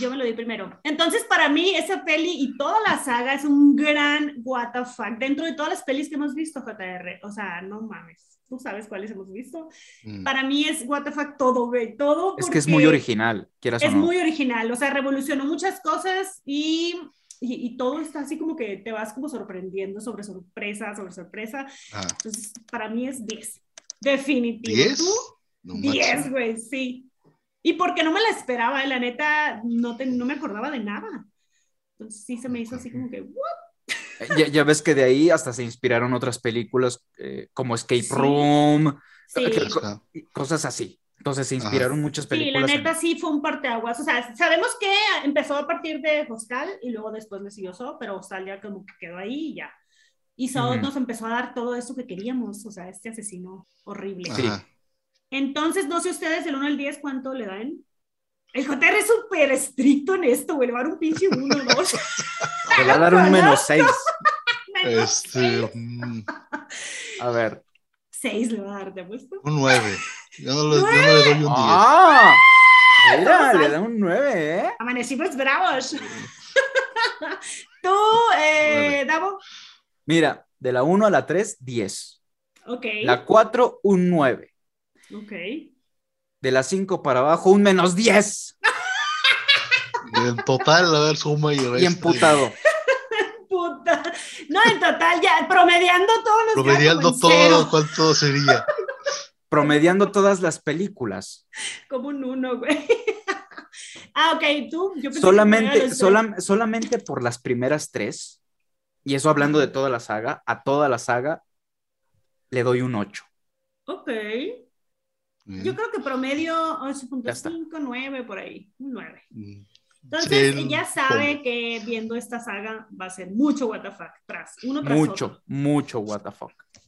Yo me lo di primero. Entonces, para mí, esa peli y toda la saga es un gran WTF dentro de todas las pelis que hemos visto, JR. O sea, no mames tú sabes cuáles hemos visto. Mm. Para mí es what the fuck todo, güey, todo. Es que es muy original, quieras Es o no. muy original, o sea, revolucionó muchas cosas y, y, y, todo está así como que te vas como sorprendiendo sobre sorpresa, sobre sorpresa. Ah. Entonces, para mí es 10, definitivo. ¿10? ¿Tú? 10, güey, sí. Y porque no me la esperaba, la neta, no, te, no me acordaba de nada. Entonces sí se me hizo así como que, ¿what? Ya, ya, ves que de ahí hasta se inspiraron otras películas eh, como Escape sí. Room, sí. cosas así. Entonces se inspiraron Ajá. muchas películas. Sí, la neta en... sí fue un parteaguas. O sea, sabemos que empezó a partir de Hostal y luego después le siguió So, pero Hostal ya como que quedó ahí y ya. Y So uh -huh. nos empezó a dar todo eso que queríamos, o sea, este asesino horrible. Sí. Entonces, no sé ustedes, del 1 al 10, ¿cuánto le dan? El JR es súper estricto en esto, güey. Le va a dar un pinche 1, 2. Le va a dar un menos 6. este. Mm, a ver. 6 le va a dar, ¿te apuesto? Un 9. Yo no le, yo no le doy un 10. ¡Ah! Mira, le da un 9, ¿eh? Amanecimos bravos. Tú, eh, Davo. Mira, de la 1 a la 3, 10. Ok. La 4, un 9. Ok. De las 5 para abajo, un menos 10. Y en total, a ver, suma y resta. Y emputado. Puta. No, en total, ya, promediando todos los Promediando todo, ¿cuánto sería? Promediando todas las películas. Como un uno, güey. Ah, ok, tú. Yo solamente, sola, solamente por las primeras tres, y eso hablando de toda la saga, a toda la saga le doy un 8. Ok. Yo creo que promedio 8.5, 9 por ahí, un 9. Entonces, sí, ya sabe que viendo esta saga va a ser mucho WTF tras uno tras mucho, otro. mucho WTF.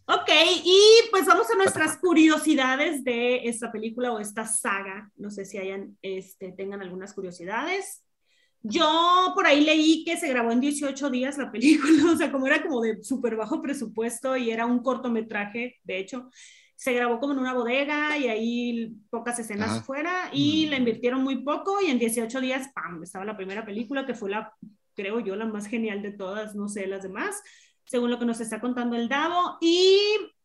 Ok, y pues vamos a nuestras curiosidades de esta película o esta saga. No sé si hayan, este, tengan algunas curiosidades. Yo por ahí leí que se grabó en 18 días la película, o sea, como era como de súper bajo presupuesto y era un cortometraje, de hecho, se grabó como en una bodega y ahí pocas escenas Ajá. fuera y mm. la invirtieron muy poco y en 18 días, ¡pam!, estaba la primera película que fue la, creo yo, la más genial de todas, no sé, las demás, según lo que nos está contando el Davo y,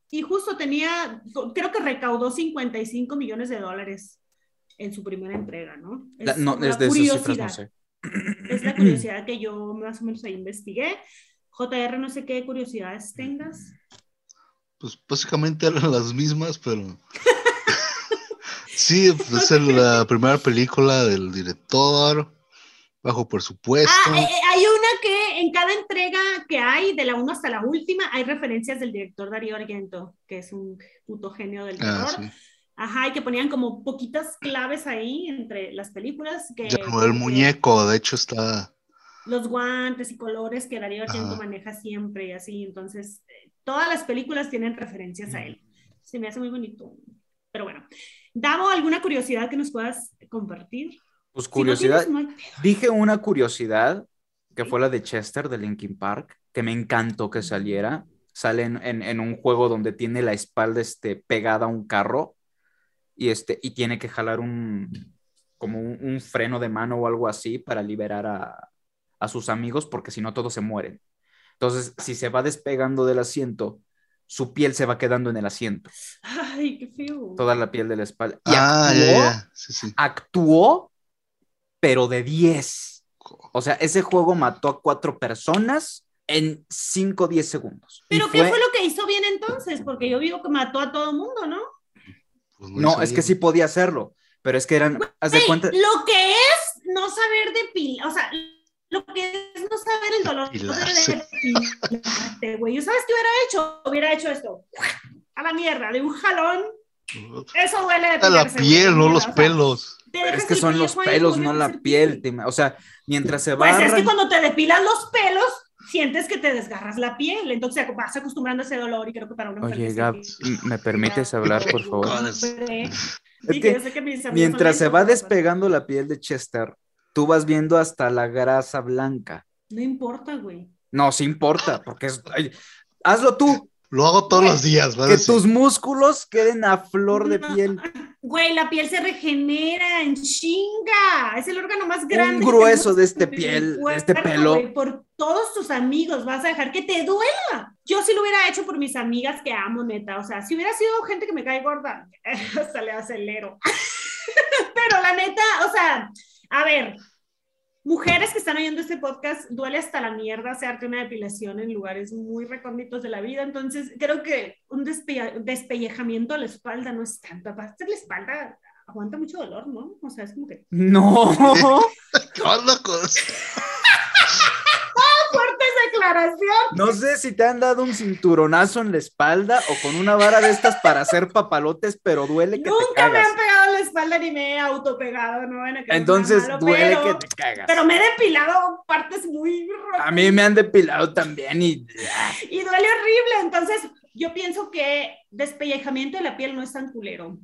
y justo tenía, creo que recaudó 55 millones de dólares en su primera entrega, ¿no? Es la, no, es de esas cifras no sé. Es la curiosidad que yo más o menos ahí investigué. JR, no sé qué curiosidades tengas pues básicamente eran las mismas, pero sí, pues, es la primera película del director, bajo presupuesto. Ah, eh, hay una que en cada entrega que hay, de la 1 hasta la última, hay referencias del director Darío Argento, que es un puto genio del terror. Ah, sí. Ajá, y que ponían como poquitas claves ahí entre las películas. Que, ya, el muñeco, de hecho está... Los guantes y colores que Darío Argento Ajá. maneja siempre y así, entonces todas las películas tienen referencias a él. Se me hace muy bonito. Pero bueno, Davo, ¿alguna curiosidad que nos puedas compartir? Pues curiosidad. Si no tienes, no Dije una curiosidad que fue la de Chester de Linkin Park, que me encantó que saliera. Sale en, en, en, un juego donde tiene la espalda este, pegada a un carro y, este, y tiene que jalar un como un, un freno de mano o algo así para liberar a, a sus amigos porque si no todos se mueren. Entonces, si se va despegando del asiento, su piel se va quedando en el asiento. Ay, qué feo. Toda la piel de la espalda. Y ah, actuó, yeah, yeah. Sí, sí. actuó, pero de 10. O sea, ese juego mató a cuatro personas en 5 o 10 segundos. ¿Pero y qué fue... fue lo que hizo bien entonces? Porque yo digo que mató a todo mundo, ¿no? Pues no, no es que sí podía hacerlo, pero es que eran, haz de cuenta... Lo que es no saber de pila, o sea, lo que es no saber el dolor de güey. ¿Sabes qué hubiera hecho? Hubiera hecho esto. A la mierda, de un jalón. Eso huele a la piel, no los pelos. Pero es que son los pelos, no la piel. O sea, mientras se va. Pues es que cuando te depilan los pelos, sientes que te desgarras la piel. Entonces vas acostumbrando a ese dolor y creo que para una Oye, Gab, ¿me permites hablar, por favor? mientras se va despegando la piel de Chester, tú vas viendo hasta la grasa blanca. No importa, güey. No, sí importa, porque es, hazlo tú. Lo hago todos los días, ¿vale? Que tus músculos queden a flor de piel. Güey, la piel se regenera en chinga. Es el órgano más grande. Un grueso de este piel, de este pelo. por todos tus amigos vas a dejar que te duela. Yo sí lo hubiera hecho por mis amigas que amo, neta. O sea, si hubiera sido gente que me cae gorda, hasta le acelero. Pero la neta, o sea, a ver, Mujeres que están oyendo este podcast, duele hasta la mierda hacerte una depilación en lugares muy recónditos de la vida. Entonces, creo que un despellejamiento a la espalda no es tanto. Aparte, la espalda aguanta mucho dolor, ¿no? O sea, es como que. No. ¿Qué onda, fuertes. No sé si te han dado un cinturonazo en la espalda o con una vara de estas para hacer papalotes, pero duele que Nunca me han pegado en la espalda ni me he autopegado, no Entonces duele que te cagas. Pero me he depilado partes muy A mí me han depilado también y... y duele horrible, entonces yo pienso que despellejamiento de la piel no es tan culero.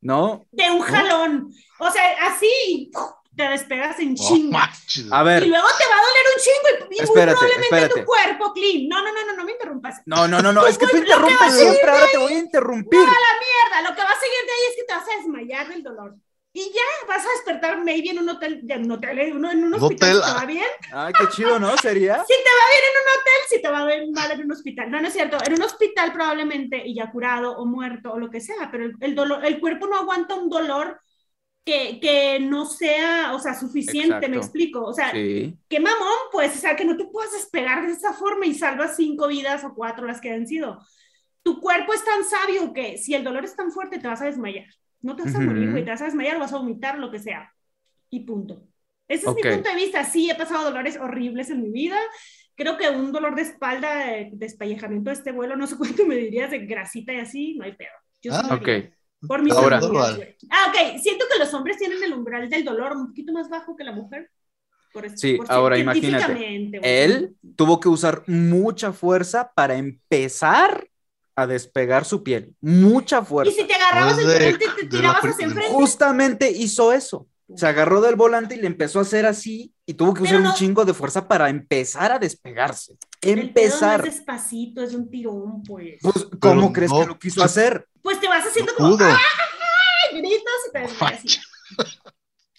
¿No? De un jalón. O sea, así te despegas en chinga. a ver. Y luego te va a doler un chingo y, espérate, probablemente tu cuerpo, clean. No, no, no, no, no me interrumpas. No, no, no, no, es que tú interrumpes siempre, ahora te voy a interrumpir. No, a la mierda, lo que va a seguir de ahí es que te vas a desmayar del dolor. Y ya vas a despertar maybe en un hotel, en un hotel, en un hospital, ¿te va bien? Ay, qué chido, ¿no? ¿Sería? Si te va bien en un hotel, si te va bien mal en un hospital. No, no es cierto. En un hospital probablemente, y ya curado o muerto o lo que sea, pero el, el dolor, el cuerpo no aguanta un dolor que, que, no sea, o sea, suficiente, me explico. O sea, qué mamón, pues, o sea, que no te puedas despegar de esa forma y salvas cinco vidas o cuatro las que han sido. Tu cuerpo es tan sabio que si el dolor es tan fuerte, te vas a desmayar. No te vas a morir, güey, te vas a desmayar, vas a vomitar, lo que sea. Y punto. Ese es mi punto de vista. Sí, he pasado dolores horribles en mi vida. Creo que un dolor de espalda, de despellejamiento de este vuelo, no sé cuánto me dirías de grasita y así, no hay pedo. Yo ah, ok. Por mis Ahora. Ah, ok. Siento que los hombres tienen el umbral del dolor un poquito más bajo que la mujer. sí, ahora imagínate. Él tuvo que usar mucha fuerza para empezar a despegar su piel. Mucha fuerza. Y si te agarrabas el volante y te tirabas hacia enfrente. Justamente hizo eso. Se agarró del volante y le empezó a hacer así y tuvo que usar un chingo de fuerza para empezar a despegarse. Empezar. es despacito, es un tirón, pues. pues ¿Cómo crees que lo quiso hacer? Pues te vas haciendo como. ¡Ay! Gritas y te desmayas.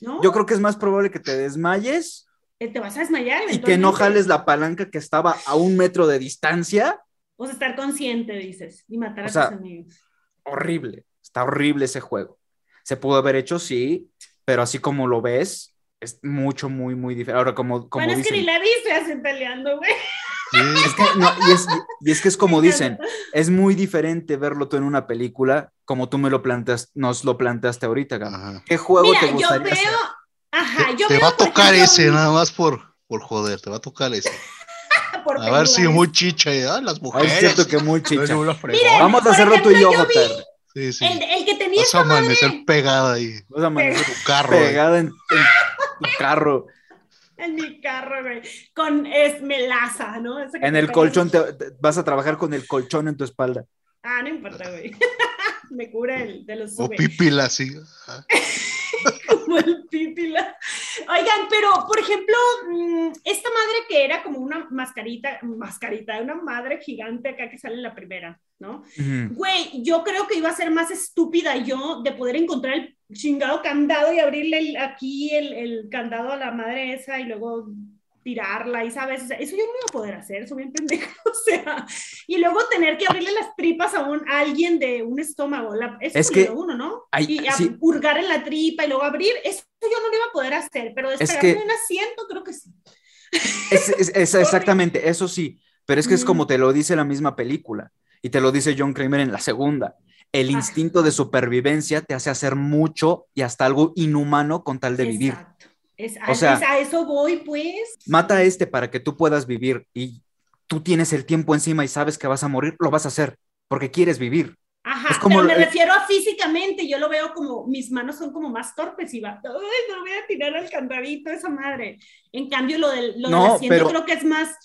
¿No? Yo creo que es más probable que te desmayes. Eh, te vas a desmayar. Y que no jales la palanca que estaba a un metro de distancia. O sea, estar consciente, dices, y matar a tus amigos. Horrible. Está horrible ese juego. Se pudo haber hecho, sí, pero así como lo ves, es mucho, muy, muy diferente. Ahora, como, como bueno, es que ni la viste así peleando, güey. Es que, y, es, y, es, que es como dicen, es muy diferente verlo tú en una película como tú me lo planteas, nos lo planteaste ahorita, ¿Qué juego te gustaría yo veo, Ajá, yo te va a tocar ese, nada más por, por joder, te va a tocar ese. a ver si muy chicha, ¿eh? las mujeres. es cierto que muy chicha. Vamos a hacerlo tú y yo, Joter. Sí, sí. El, el, que tenía Vas a amanecer pegada ahí. Vas a amanecer tu carro. Pegada en, tu carro. En mi carro, güey. Con esmelaza, ¿no? En el colchón, te, vas a trabajar con el colchón en tu espalda. Ah, no importa, güey. Me cura el de los. O pipila, sí. como el pipila. Oigan, pero por ejemplo, mm, esta madre que era como una mascarita, mascarita, una madre gigante acá que sale en la primera, ¿no? Güey, yo creo que iba a ser más estúpida yo de poder encontrar el chingado candado y abrirle aquí el, el candado a la madre esa y luego tirarla y sabes, eso yo no iba a poder hacer, soy bien pendejo, o sea, y luego tener que abrirle las tripas a, un, alguien de un estómago, la, eso es que uno, ¿no? y hurgar en la tripa y luego abrir, eso yo no lo iba a poder hacer, pero despegarme es un asiento creo que sí. Es, exactamente, eso sí, pero es que es como te lo dice la misma película y te lo dice John Kramer en la segunda. El instinto de supervivencia te hace hacer mucho y hasta algo inhumano con tal de vivir. Es, o sea, a eso voy, pues. Mata a este para que tú puedas vivir y tú tienes el tiempo encima y sabes que vas a morir, lo vas a hacer porque quieres vivir. Ajá, como pero me refiero a físicamente, yo lo veo como, mis manos son como más torpes y va, ay, no voy a tirar al candadito esa madre. En cambio, lo del, lo asiento creo que es más,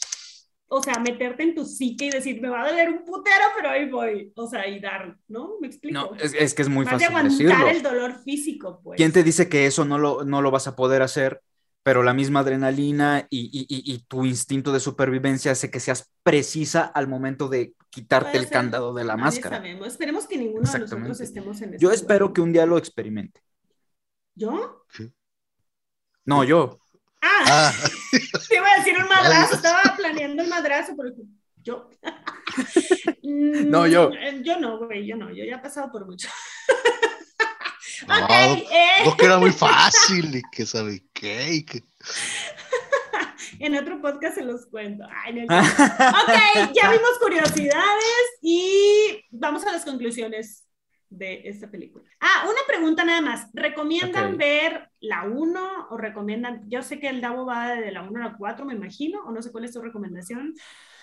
o sea, meterte en tu psique y decir, me va a doler un putero, pero ahí voy, o sea, y dar, ¿no? ¿Me explico? No, es, es que es muy Más fácil de aguantar decirlo. el dolor físico, pues. ¿Quién te dice que eso no lo, no lo vas a poder hacer? Pero la misma adrenalina y, y- y- y tu instinto de supervivencia hace que seas precisa al momento de quitarte el cando de la nadie máscara. sabemos. Esperemos que ninguno de nosotros estemos en ese Yo lugar. espero que un día lo experimente. ¿Yo? No, yo. Ah, Ah, te iba a decir un madrazo, estaba planeando el madrazo, pero yo. Mm, No, yo. eh, Yo no, güey, yo no, yo ya he pasado por mucho. No, ok, eh, no que era muy fácil y que sabe qué. y que- en otro podcast se los cuento. Ay, no, ok, ya vimos curiosidades y vamos a las conclusiones de esta película. Ah, una pregunta nada más. ¿Recomiendan ver la 1 o recomiendan? Yo sé que el Davo va de la 1 a la 4, me imagino, o no sé cuál es tu recomendación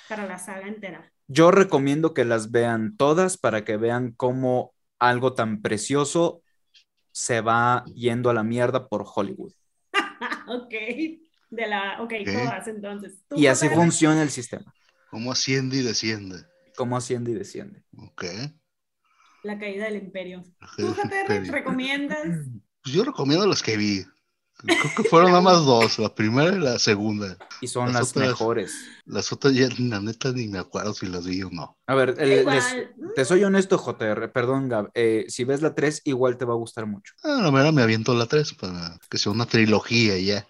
para la saga entera. Yo recomiendo que las vean todas para que vean cómo algo tan precioso se va yendo a la mierda por Hollywood. ok, de la, ok, Ok. todas entonces. ¿Tú, Y así funciona el sistema. ¿Cómo asciende y desciende? Cómo asciende y desciende. Ok. La caída del imperio. ¿Tú, JR, imperio. recomiendas? Pues yo recomiendo las que vi. Creo que fueron nada más dos, la primera y la segunda. Y son Las las otras- mejores. Las otras ya, la neta, ni me acuerdo si las vi o no. A ver, el- Igual. les- te soy honesto, JR, perdón, Gab. eh, si ves la 3, igual te va a gustar mucho. Ah, la mera me aviento la tres para que sea una trilogía ya.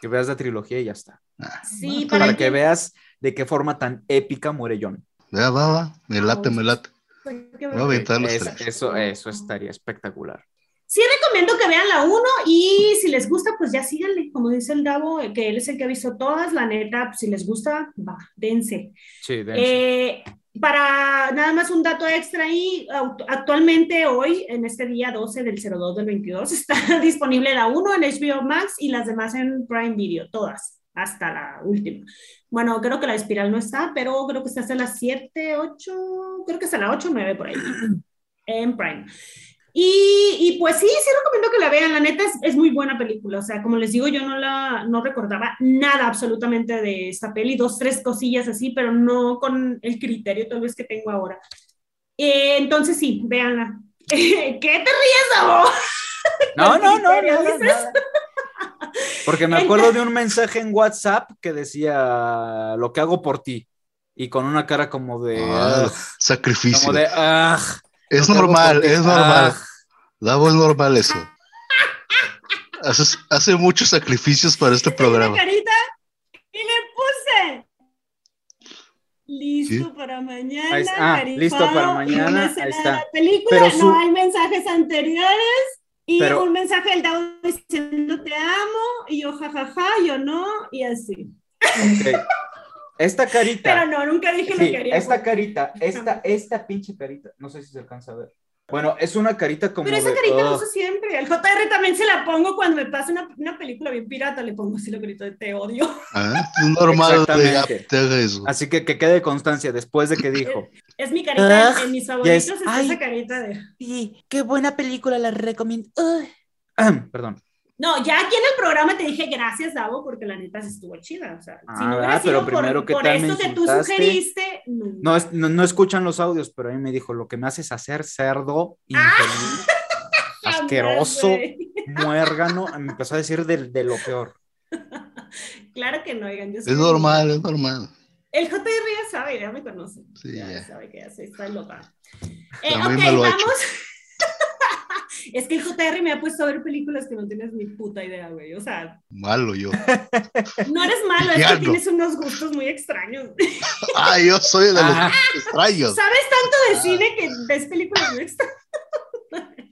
Que veas la trilogía y ya está. Ah, Sí, para Para que- que veas de qué forma tan épica muere John. Ya va, va, me late, me late. Los Es- eso, eso estaría espectacular. Sí recomiendo que vean la 1 y si les gusta, pues ya síganle, como dice el Davo, que él es el que ha visto todas, la neta, pues, si les gusta, va, dense. Sí, dense. Eh, para nada más un dato extra ahí, actualmente hoy, en este día 12 del 02 del 22, está disponible la 1 en HBO Max y las demás en Prime Video, todas, hasta la última. Bueno, creo que la espiral no está, pero creo que está hasta las 7, 8, creo que hasta la 8 o 9 por ahí, en Prime. Y, y, pues sí, sí recomiendo que la vean, la neta es, es, muy buena película, o sea, como les digo, yo no la no recordaba nada absolutamente de esta peli, dos, tres cosillas así, pero no con el criterio tal vez que tengo ahora. Eh, entonces sí, véanla. ¿Qué te ríes, Abo? No, no, no, nada, nada. Porque me acuerdo de un mensaje en WhatsApp que decía lo que hago por ti y con una cara como de Ah, sacrificio. como de "Ugh", es normal, es normal. Davo es normal eso. Haces- hace muchos sacrificios para este programa. carita y le puse. Listo Sí. para mañana. Ahí. Ah, listo para mañana, ahí está. la película, Pero su- no hay mensajes anteriores. Y Pero- un mensaje del Dao diciendo te amo, y yo jajaja, yo no, y así. Esta carita. Pero no, nunca dije lo Sí, que haría. esta por- carita, esta, esta pinche carita, no sé si se alcanza a ver. Bueno, es una carita como Pero esa de, carita la "Ugh". uso siempre. Al JR también se la pongo cuando me pasa una, una película bien pirata, le pongo así lo grito de te odio. Ah, Es normal de Exactamente. te haga eso. Así que que quede constancia después de que dijo. Es mi carita, Ah, en mis favoritos está ay. esa carita de... Sí, qué buena película, la recomiendo. Perdón. No, ya aquí en el programa te dije gracias, Davo, porque la neta sí estuvo chida. O sea, Ah, si no hubiera sido Pero por, primero, ¿qué por tal esto que tú sugeriste, no. No, es- no, no escuchan los audios, pero a mí me dijo, lo que me haces hacer cerdo, infeliz, Jamás, asqueroso, muérgano. Me empezó a decir de, de lo peor. Claro que no, oigan. yo soy- Es normal, es normal. El JR ya sabe, ya me conoce. Sí, ya, ya. sabe que ya se está loca. Eh, ok, vamos. hecho. Es que el JR me ha puesto a ver películas que no tienes ni puta idea, güey. O sea, Malo yo. no eres malo, es que no. tienes unos gustos muy extraños. Ah, yo soy de los Ah. extraños. Sabes tanto de cine que ves películas muy extrañas.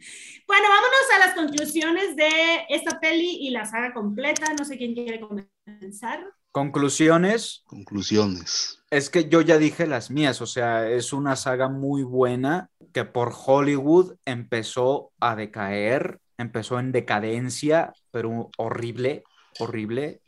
Bueno, vámonos a las conclusiones de esta peli y la saga completa. No sé quién quiere comenzar. Conclusiones, Conclusiones. es que yo ya dije las mías, o sea, es una saga muy buena que por Hollywood empezó a decaer, empezó en decadencia, pero horrible, horrible,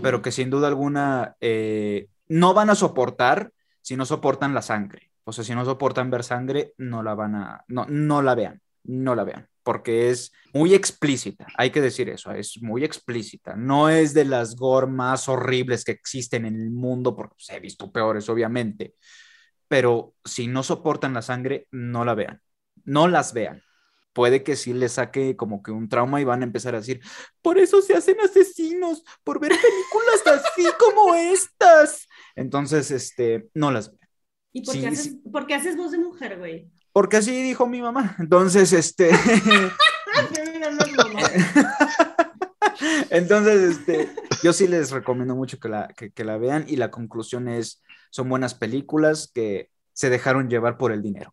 pero que sin duda alguna eh, no van a soportar si no soportan la sangre. O sea, si no soportan ver sangre, no la van a, no, no la vean, no la vean. Porque es muy explícita, hay que decir eso, es muy explícita. No es de las gore más horribles que existen en el mundo, porque se he visto peores, obviamente, pero si no soportan la sangre, no la vean, no las vean. Puede que sí les saque como que un trauma y van a empezar a decir, por eso se hacen asesinos, por ver películas así como estas. Entonces, este, no las vean. ¿Y por, qué, haces, por qué haces voz de mujer, güey? Porque así dijo mi mamá. Entonces, este. Entonces, este, yo sí les recomiendo mucho que la, que, la vean y la conclusión es, son buenas películas que se dejaron llevar por el dinero.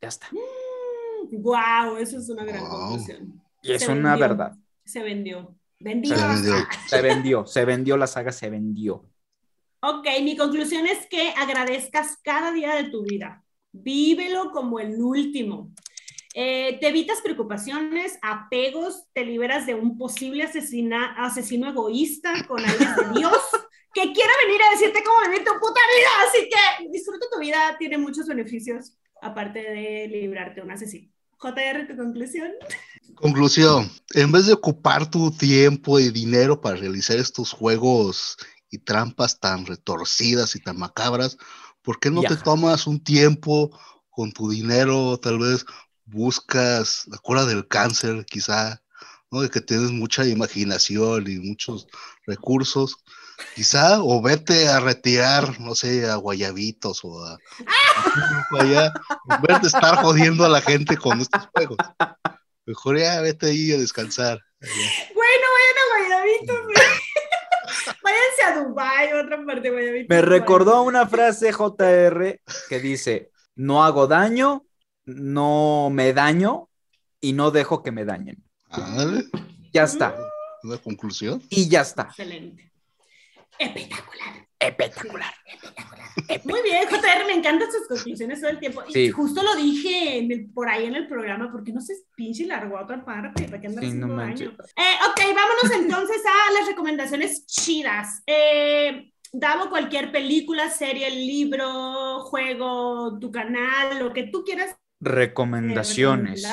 Ya está. wow, eso es una gran conclusión. Y es una verdad. Se vendió. Vendió. Se vendió. se vendió, se vendió la saga, se vendió. Ok, mi conclusión es que agradezcas cada día de tu vida. Vívelo como el último. Eh, te evitas preocupaciones, apegos, te liberas de un posible asesina, asesino egoísta con alguien de Dios que quiera venir a decirte cómo vivir tu puta vida. Así que disfruta tu vida, tiene muchos beneficios, aparte de librarte de un asesino. JR, tu conclusión. Conclusión, en vez de ocupar tu tiempo y dinero para realizar estos juegos y trampas tan retorcidas y tan macabras, ¿por qué no te tomas un tiempo con tu dinero, tal vez buscas la cura del cáncer, quizá, ¿no? De que tienes mucha imaginación y muchos recursos, quizá, o vete a retirar, no sé, a Guayabitos o a, allá, en vez de estar jodiendo a la gente con estos juegos. Mejor ya vete ahí a descansar. Bueno, bueno, Guayabitos. Váyanse a Dubai, otra parte, Guayabitos. Me recordó una frase JR que dice, no hago daño, no me daño y no dejo que me dañen. Ya está. ¿Una conclusión? Y ya está. Excelente. Espectacular. Espectacular. Muy bien, JR, me encantan sus conclusiones todo el tiempo. Y justo lo dije por ahí en el programa, porque no se pinche largo a otra parte, para que andas sí, no daño. Eh, ok, vámonos entonces a las recomendaciones chidas. Eh, Davo cualquier película, serie, libro, juego, tu canal, lo que tú quieras recomendaciones.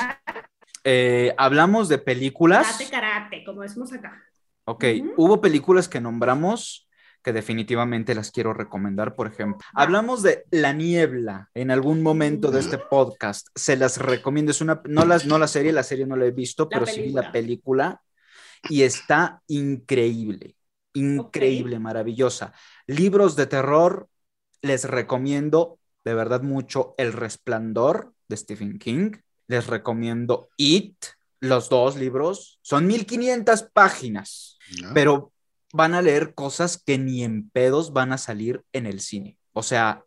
Eh, hablamos de películas. Karate, karate, como decimos acá. Ok, hubo películas que nombramos que definitivamente las quiero recomendar, por ejemplo. Hablamos de La Niebla en algún momento de este podcast. Se las recomiendo. Es una, no, las, no la serie, la serie no la he visto, pero sí la película. Y está increíble, increíble, maravillosa. Libros de terror, les recomiendo de verdad mucho El Resplandor de Stephen King. Les recomiendo It, los dos libros. Son 1500 páginas, pero van a leer cosas que ni en pedos van a salir en el cine. O sea,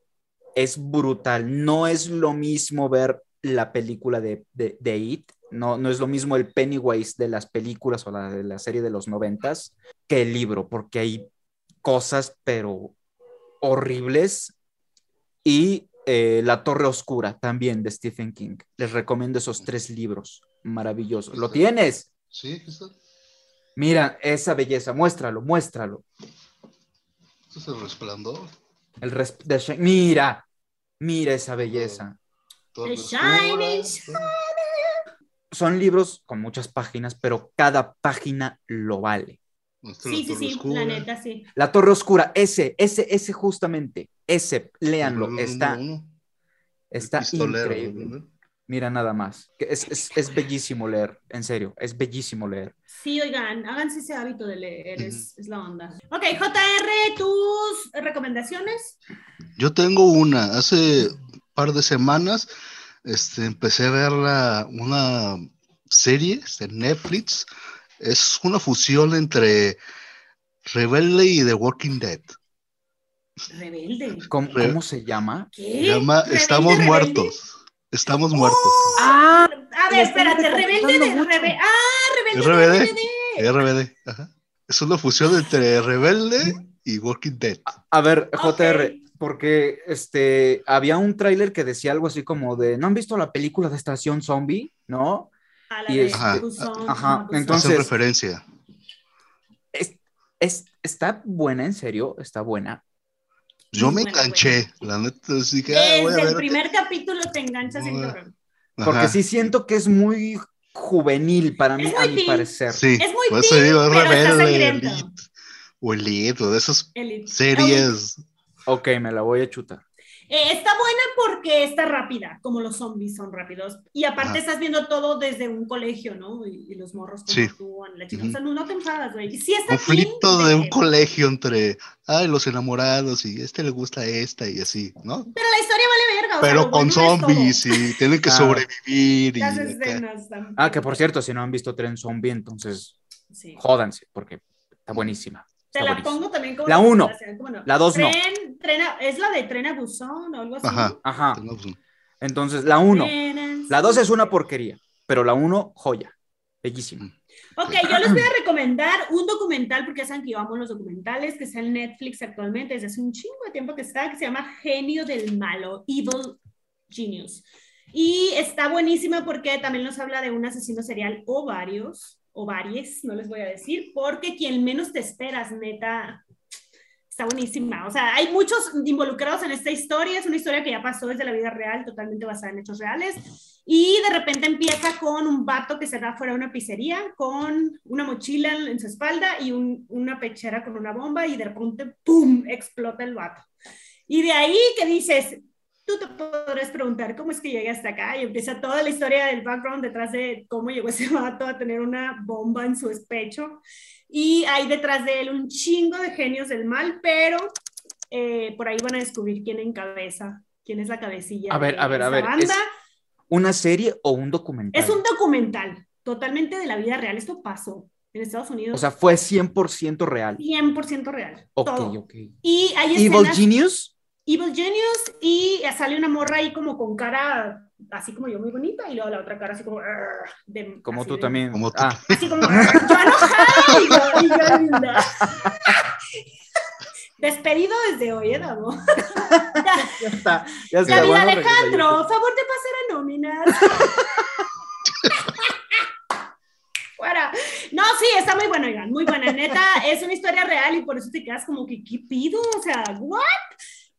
es brutal. No es lo mismo ver la película de, de, It, no, no es lo mismo el Pennywise de las películas o la de la serie de los noventas que el libro, porque hay cosas, pero horribles. Y eh, la Torre Oscura, también de Stephen King. Les recomiendo esos tres libros maravillosos. ¿Lo tienes? Sí, Mira esa belleza, muéstralo, muéstralo. ¿Eso es el resplandor? El Mira, mira esa belleza. Son libros con muchas páginas, pero cada página lo vale. Sí, sí, sí, la neta, sí. La Torre Oscura, ese, ese, ese justamente, ese, léanlo, está, está increíble. Mira nada más, es, bellísimo leer, en serio, es bellísimo leer. Sí, oigan, háganse ese hábito de leer, es, la onda. Ok, JR, tus recomendaciones. Yo tengo una, hace un par de semanas este, empecé a ver una serie de Netflix es una fusión entre Rebelde y The Walking Dead. Rebelde. ¿Cómo, se llama? ¿Qué? Se llama Estamos muertos. Estamos muertos. Ah, a ver, espérate, Rebelde de Rebelde. Ah, Rebelde. RBD. RBD. Ajá. Es una fusión entre Rebelde y Walking Dead. A ver, JR, porque este había un tráiler que decía algo así como de ¿no han visto la película de Estación Zombie? ¿No? y es, ajá, entonces. referencia. Es, está buena, en serio, está buena. Yo me enganché, la neta, así que. Ah, Desde el primer capítulo te enganchas en Porque sí siento que es muy juvenil para mí, a mi parecer. Sí, Es muy por eso teen, digo, es rebelde, elite. Sí. Es muy Por eso teen, digo, es pero está rebelde, sangriento. elite. O elite, o de esas Elite. series. Ok, me la voy a chutar. Eh, está buena porque está rápida, como los zombies son rápidos. Y aparte Ajá. estás viendo todo desde un colegio, ¿no? Y, y los morros como Sí. actúan, la chica. Ujú. O sea, no, no te enfadas, güey. Sí está Conflicto teen, de un pero- colegio entre, ay, los enamorados y este le gusta a esta y así, ¿no? Pero la historia vale verga. o sea, Pero con zombies y tienen que Ah. sobrevivir. Y Las acá. escenas también. Ah, que por cierto, si no han visto Tren Zombie, entonces Sí. jódanse, porque está buenísima. Te Está la pongo también como La uno. recomendación, ¿cómo no? La dos no. Tren- tren a- es la de Tren a Busan o algo así. Ajá. Ajá. Entonces, la 1. Trenes. La 2 es una porquería, pero la 1, joya. Bellísima. Ok, yo les voy a recomendar un documental, porque ya saben que yo amo los documentales, que está en Netflix actualmente, desde hace un chingo de tiempo que está, que se llama Genio del Malo, Evil Genius. Y está buenísima porque también nos habla de un asesino serial o varios, o varios, no les voy a decir, porque quien menos te esperas, neta, está buenísima. O sea, hay muchos involucrados en esta historia, es una historia que ya pasó desde la vida real, totalmente basada en hechos reales. Y de repente empieza con un vato que se da fuera de una pizzería con una mochila en su espalda y un- una pechera con una bomba y de repente, ¡pum!, explota el vato. Y de ahí que dices, tú te podrás preguntar cómo es que llegué hasta acá y empieza toda la historia del background detrás de cómo llegó ese vato a tener una bomba en su pecho. Y hay detrás de él un chingo de genios del mal, pero eh, por ahí van a descubrir quién encabeza, quién es la cabecilla. A ver, de a ver, a ver, banda. ¿es una serie o un documental? Es un documental totalmente de la vida real. Esto pasó en Estados Unidos. O sea, fue 100% real. 100% real. Ok, todo. ok. Y hay Evil escenas Genius. Evil Genius y sale una morra ahí como con cara así como yo muy bonita y luego la otra cara así como Como así tú de- también. Como tú. Ah, así como "Arr", yo enojada y yo, y yo linda. despedido desde hoy ¿eh, Davo? ya está. Ya está. David bueno, Alejandro favor de pasar a nóminas Fuera. No, sí, está muy buena, oigan, muy buena. Neta, es una historia real y por eso te quedas como que, ¿qué pido? O sea, ¿what?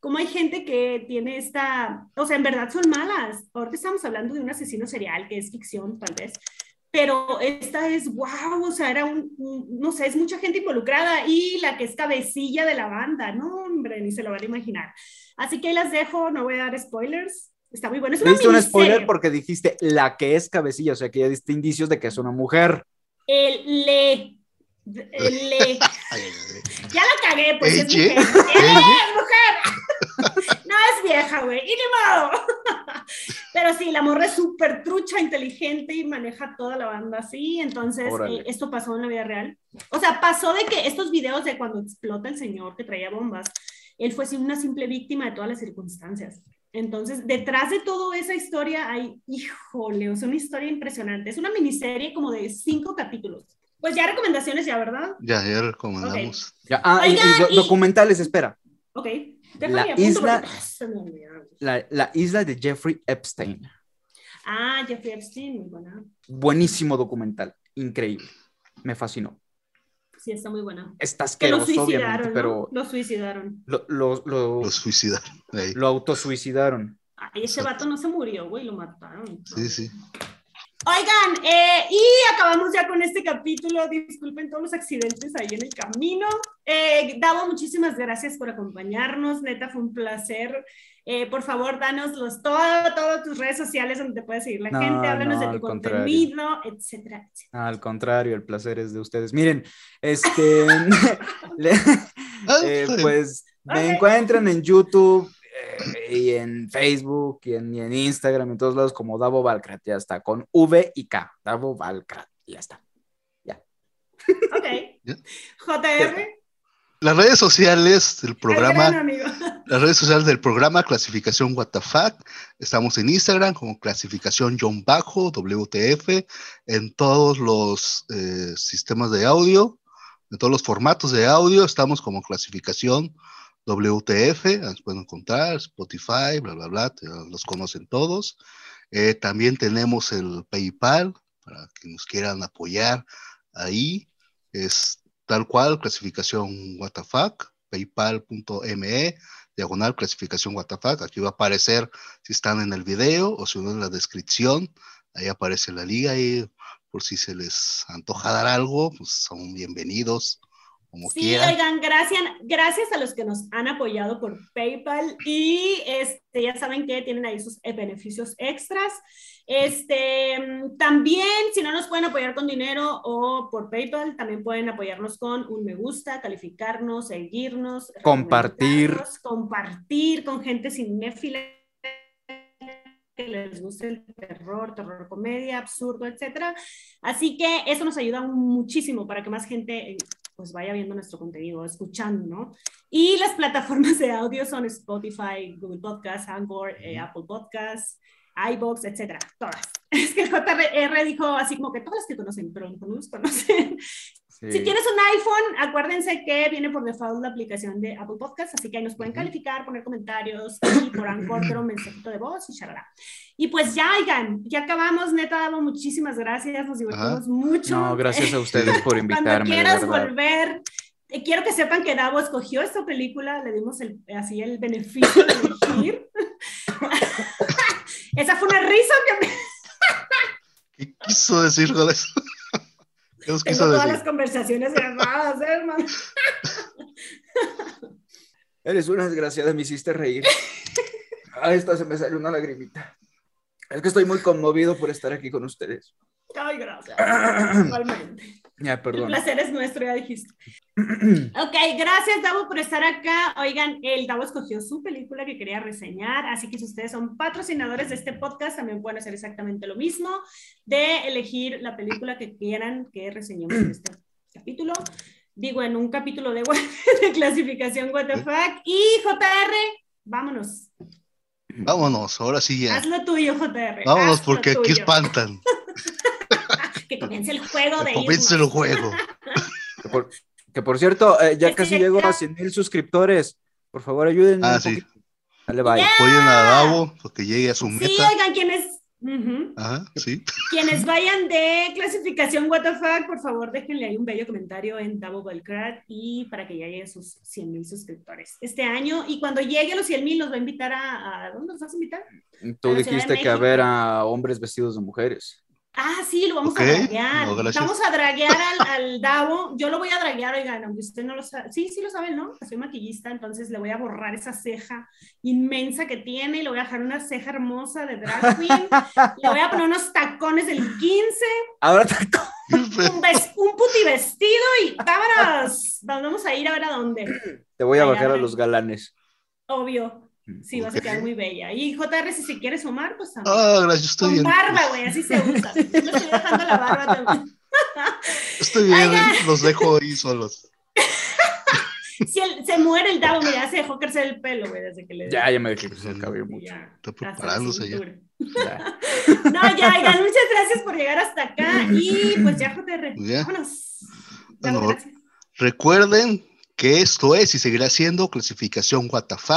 Como hay gente que tiene esta, o sea, en verdad son malas. Ahorita estamos hablando de un asesino serial, que es ficción, tal vez, pero esta es, wow, o sea, era un, un- no sé, es mucha gente involucrada y la que es cabecilla de la banda, no, hombre, ni se lo van a imaginar. Así que ahí las dejo, no voy a dar spoilers. Está muy bueno. Es una diste un spoiler porque dijiste la que es cabecilla, o sea que ya diste indicios de que es una mujer. El le. el le. Ay, ay, ay. Ya la cagué, pues es mujer. ¡Eh, ¿Ella? mujer! No es vieja, güey. Y ni modo. Pero sí, la morra es súper trucha, inteligente y maneja toda la banda así. Entonces, eh, esto pasó en la vida real. O sea, pasó de que estos videos de cuando explota el señor que traía bombas, él fue una simple víctima de todas las circunstancias. Entonces, detrás de toda esa historia hay, híjole, o sea, una historia impresionante. Es una miniserie como de cinco capítulos. Pues ya recomendaciones ya, ¿verdad? Ya, ya recomendamos. Ya, ah, y- y, Oigan, do- y- documentales, espera. Ok. La Déjame apunto isla- porque-. La, la isla de Jeffrey Epstein. Ah, Jeffrey Epstein, muy buena. Buenísimo documental. Increíble. Me fascinó. Sí, está muy buena. Está Que lo asqueroso, obviamente, suicidaron, pero. Lo suicidaron. lo, lo, lo, Los suicidaron. Ahí. lo autosuicidaron. Ay, ese vato no se murió, güey, lo mataron. Sí, sí. Oigan, eh, y acabamos ya con este capítulo. Disculpen todos los accidentes ahí en el camino. Eh, Davo, muchísimas gracias por acompañarnos. Neta, fue un placer. Eh, por favor, danos los, todo, todas tus redes sociales donde te puede seguir la No, gente. Háblanos no, de tu contrario. contenido, etcétera, etcétera. Al contrario, el placer es de ustedes. Miren, este, le- eh, pues me encuentran en YouTube y en Facebook y en, y en Instagram y en todos lados como Davo Valcrat. Ya está, con V y K. Davo Valcrat. Ya está. Ok. Ya. JR. Las redes sociales del el gran programa, amigo. las redes sociales del programa Clasificación WTF. Estamos en Instagram como clasificación John Bajo, WTF, en todos los eh, sistemas de audio, en todos los formatos de audio, estamos como clasificación WTF, pueden encontrar, Spotify, bla, bla, bla, los conocen todos. Eh, también tenemos el PayPal para que nos quieran apoyar ahí. Es tal cual, clasificación WTF, paypal.me, diagonal clasificación WTF. Aquí va a aparecer si están en el video o si no en la descripción Ahí aparece la liga y por si se les antoja dar algo, pues son bienvenidos. Como sí, oigan, gracias, gracias a los que nos han apoyado por PayPal y este, ya saben que tienen ahí sus beneficios extras. Este, también, si no nos pueden apoyar con dinero o por PayPal, también pueden apoyarnos con un me gusta, calificarnos, seguirnos, compartir, compartir con gente cinéfila que les guste el terror, terror comedia, absurdo, etcétera. Así que eso nos ayuda muchísimo para que más gente eh, pues vaya viendo nuestro contenido, escuchando, ¿no? Y las plataformas de audio son Spotify, Google Podcasts, Anchor, eh, Apple Podcasts, iBox, etcétera, todas. Es que JR dijo así como que todas las que conocen, pero no los conocen. Si tienes un iPhone, acuérdense que viene por default la aplicación de Apple Podcasts, así que ahí nos pueden calificar, poner comentarios y por Anchor, un mensajito de voz y charla. Y pues ya, oigan, ya acabamos, neta, Davo, muchísimas gracias, nos divertimos mucho. No, gracias a ustedes por invitarme. Cuando quieras volver, eh, quiero que sepan que Davo escogió esta película, le dimos el, así el beneficio de elegir. Esa fue una risa que me... ¿Qué quiso decir con eso? ¿Qué quiso Tengo todas las conversaciones grabadas, ¿eh, hermano. Eres una desgraciada, me hiciste reír. A esta se me salió una lagrimita. Es que estoy muy conmovido por estar aquí con ustedes. Ay, gracias. Igualmente. Ya, perdón. El placer es nuestro, ya dijiste. ok, gracias, Davo, por estar acá. Oigan, el Davo escogió su película que quería reseñar, así que si ustedes son patrocinadores de este podcast, también pueden hacer exactamente lo mismo, de elegir la película que quieran que reseñemos en este capítulo. Digo, en un capítulo de, de clasificación WTF. Y JR, vámonos. Vámonos, ahora sí ya. Haz lo tuyo, JR. Vámonos, porque aquí espantan. que comience el juego de Comience el juego. que, por, cierto, eh, ya casi llego a 100 mil suscriptores. Por favor, ayúdenme. Ah, sí. Dale, bye. Apoyen a Davo porque llegue a su meta. Sí, oigan, quienes Ajá, sí. Quienes vayan de clasificación WTF, por favor déjenle ahí un bello comentario en Davo Belcrat y para que llegue a sus 100 mil suscriptores este año. Y cuando llegue a los 100 mil, nos va a invitar a, a. ¿Dónde nos vas a invitar? Tú dijiste que a ver a hombres vestidos de mujeres. Ah, sí, lo vamos a draguear. vamos a draguear al, al, Davo. Yo lo voy a draguear, oigan, aunque usted no lo sabe. Sí, sí lo saben, ¿no? Soy maquillista, entonces le voy a borrar esa ceja inmensa que tiene y le voy a dejar una ceja hermosa de drag queen. le voy a poner unos tacones del 15. Ahora Un, un puti vestido y vámonos. Vamos a ir a ver a dónde. Te voy a bajar a los galanes. Obvio. Sí, vas a quedar muy bella. Y JR, si se quiere sumar, pues también. Ah, gracias, estoy Con bien. barba, güey, así se usa. Yo me estoy dejando la barba también. Estoy bien, los dejo ahí solos. si se muere el Davo, mira, se dejó crecer el pelo, güey, desde que le... Ya, ya me dejé crecer el cabello mucho. Ya, Está preparándose ya. ya. No, ya, oigan, muchas gracias por llegar hasta acá. Y pues ya, JR, ya. vámonos. Bueno, recuerden que esto es y seguirá siendo clasificación WTF.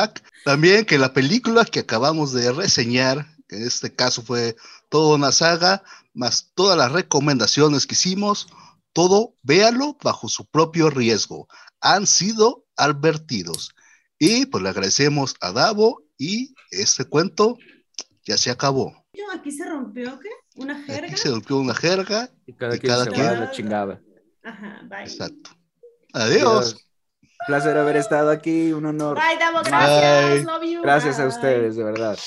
También que la película que acabamos de reseñar, que en este caso fue toda una saga, más todas las recomendaciones que hicimos, todo véalo bajo su propio riesgo. Han sido advertidos. Y pues le agradecemos a Davo y este cuento ya se acabó. Aquí se rompió, ¿qué? ¿Una jerga? Aquí se rompió una jerga. Y cada, quien, se quien... la chingada. Ajá, bye. Exacto. Adiós placer haber estado aquí, un honor. Bye, gracias. Love you. Gracias a ustedes, de verdad.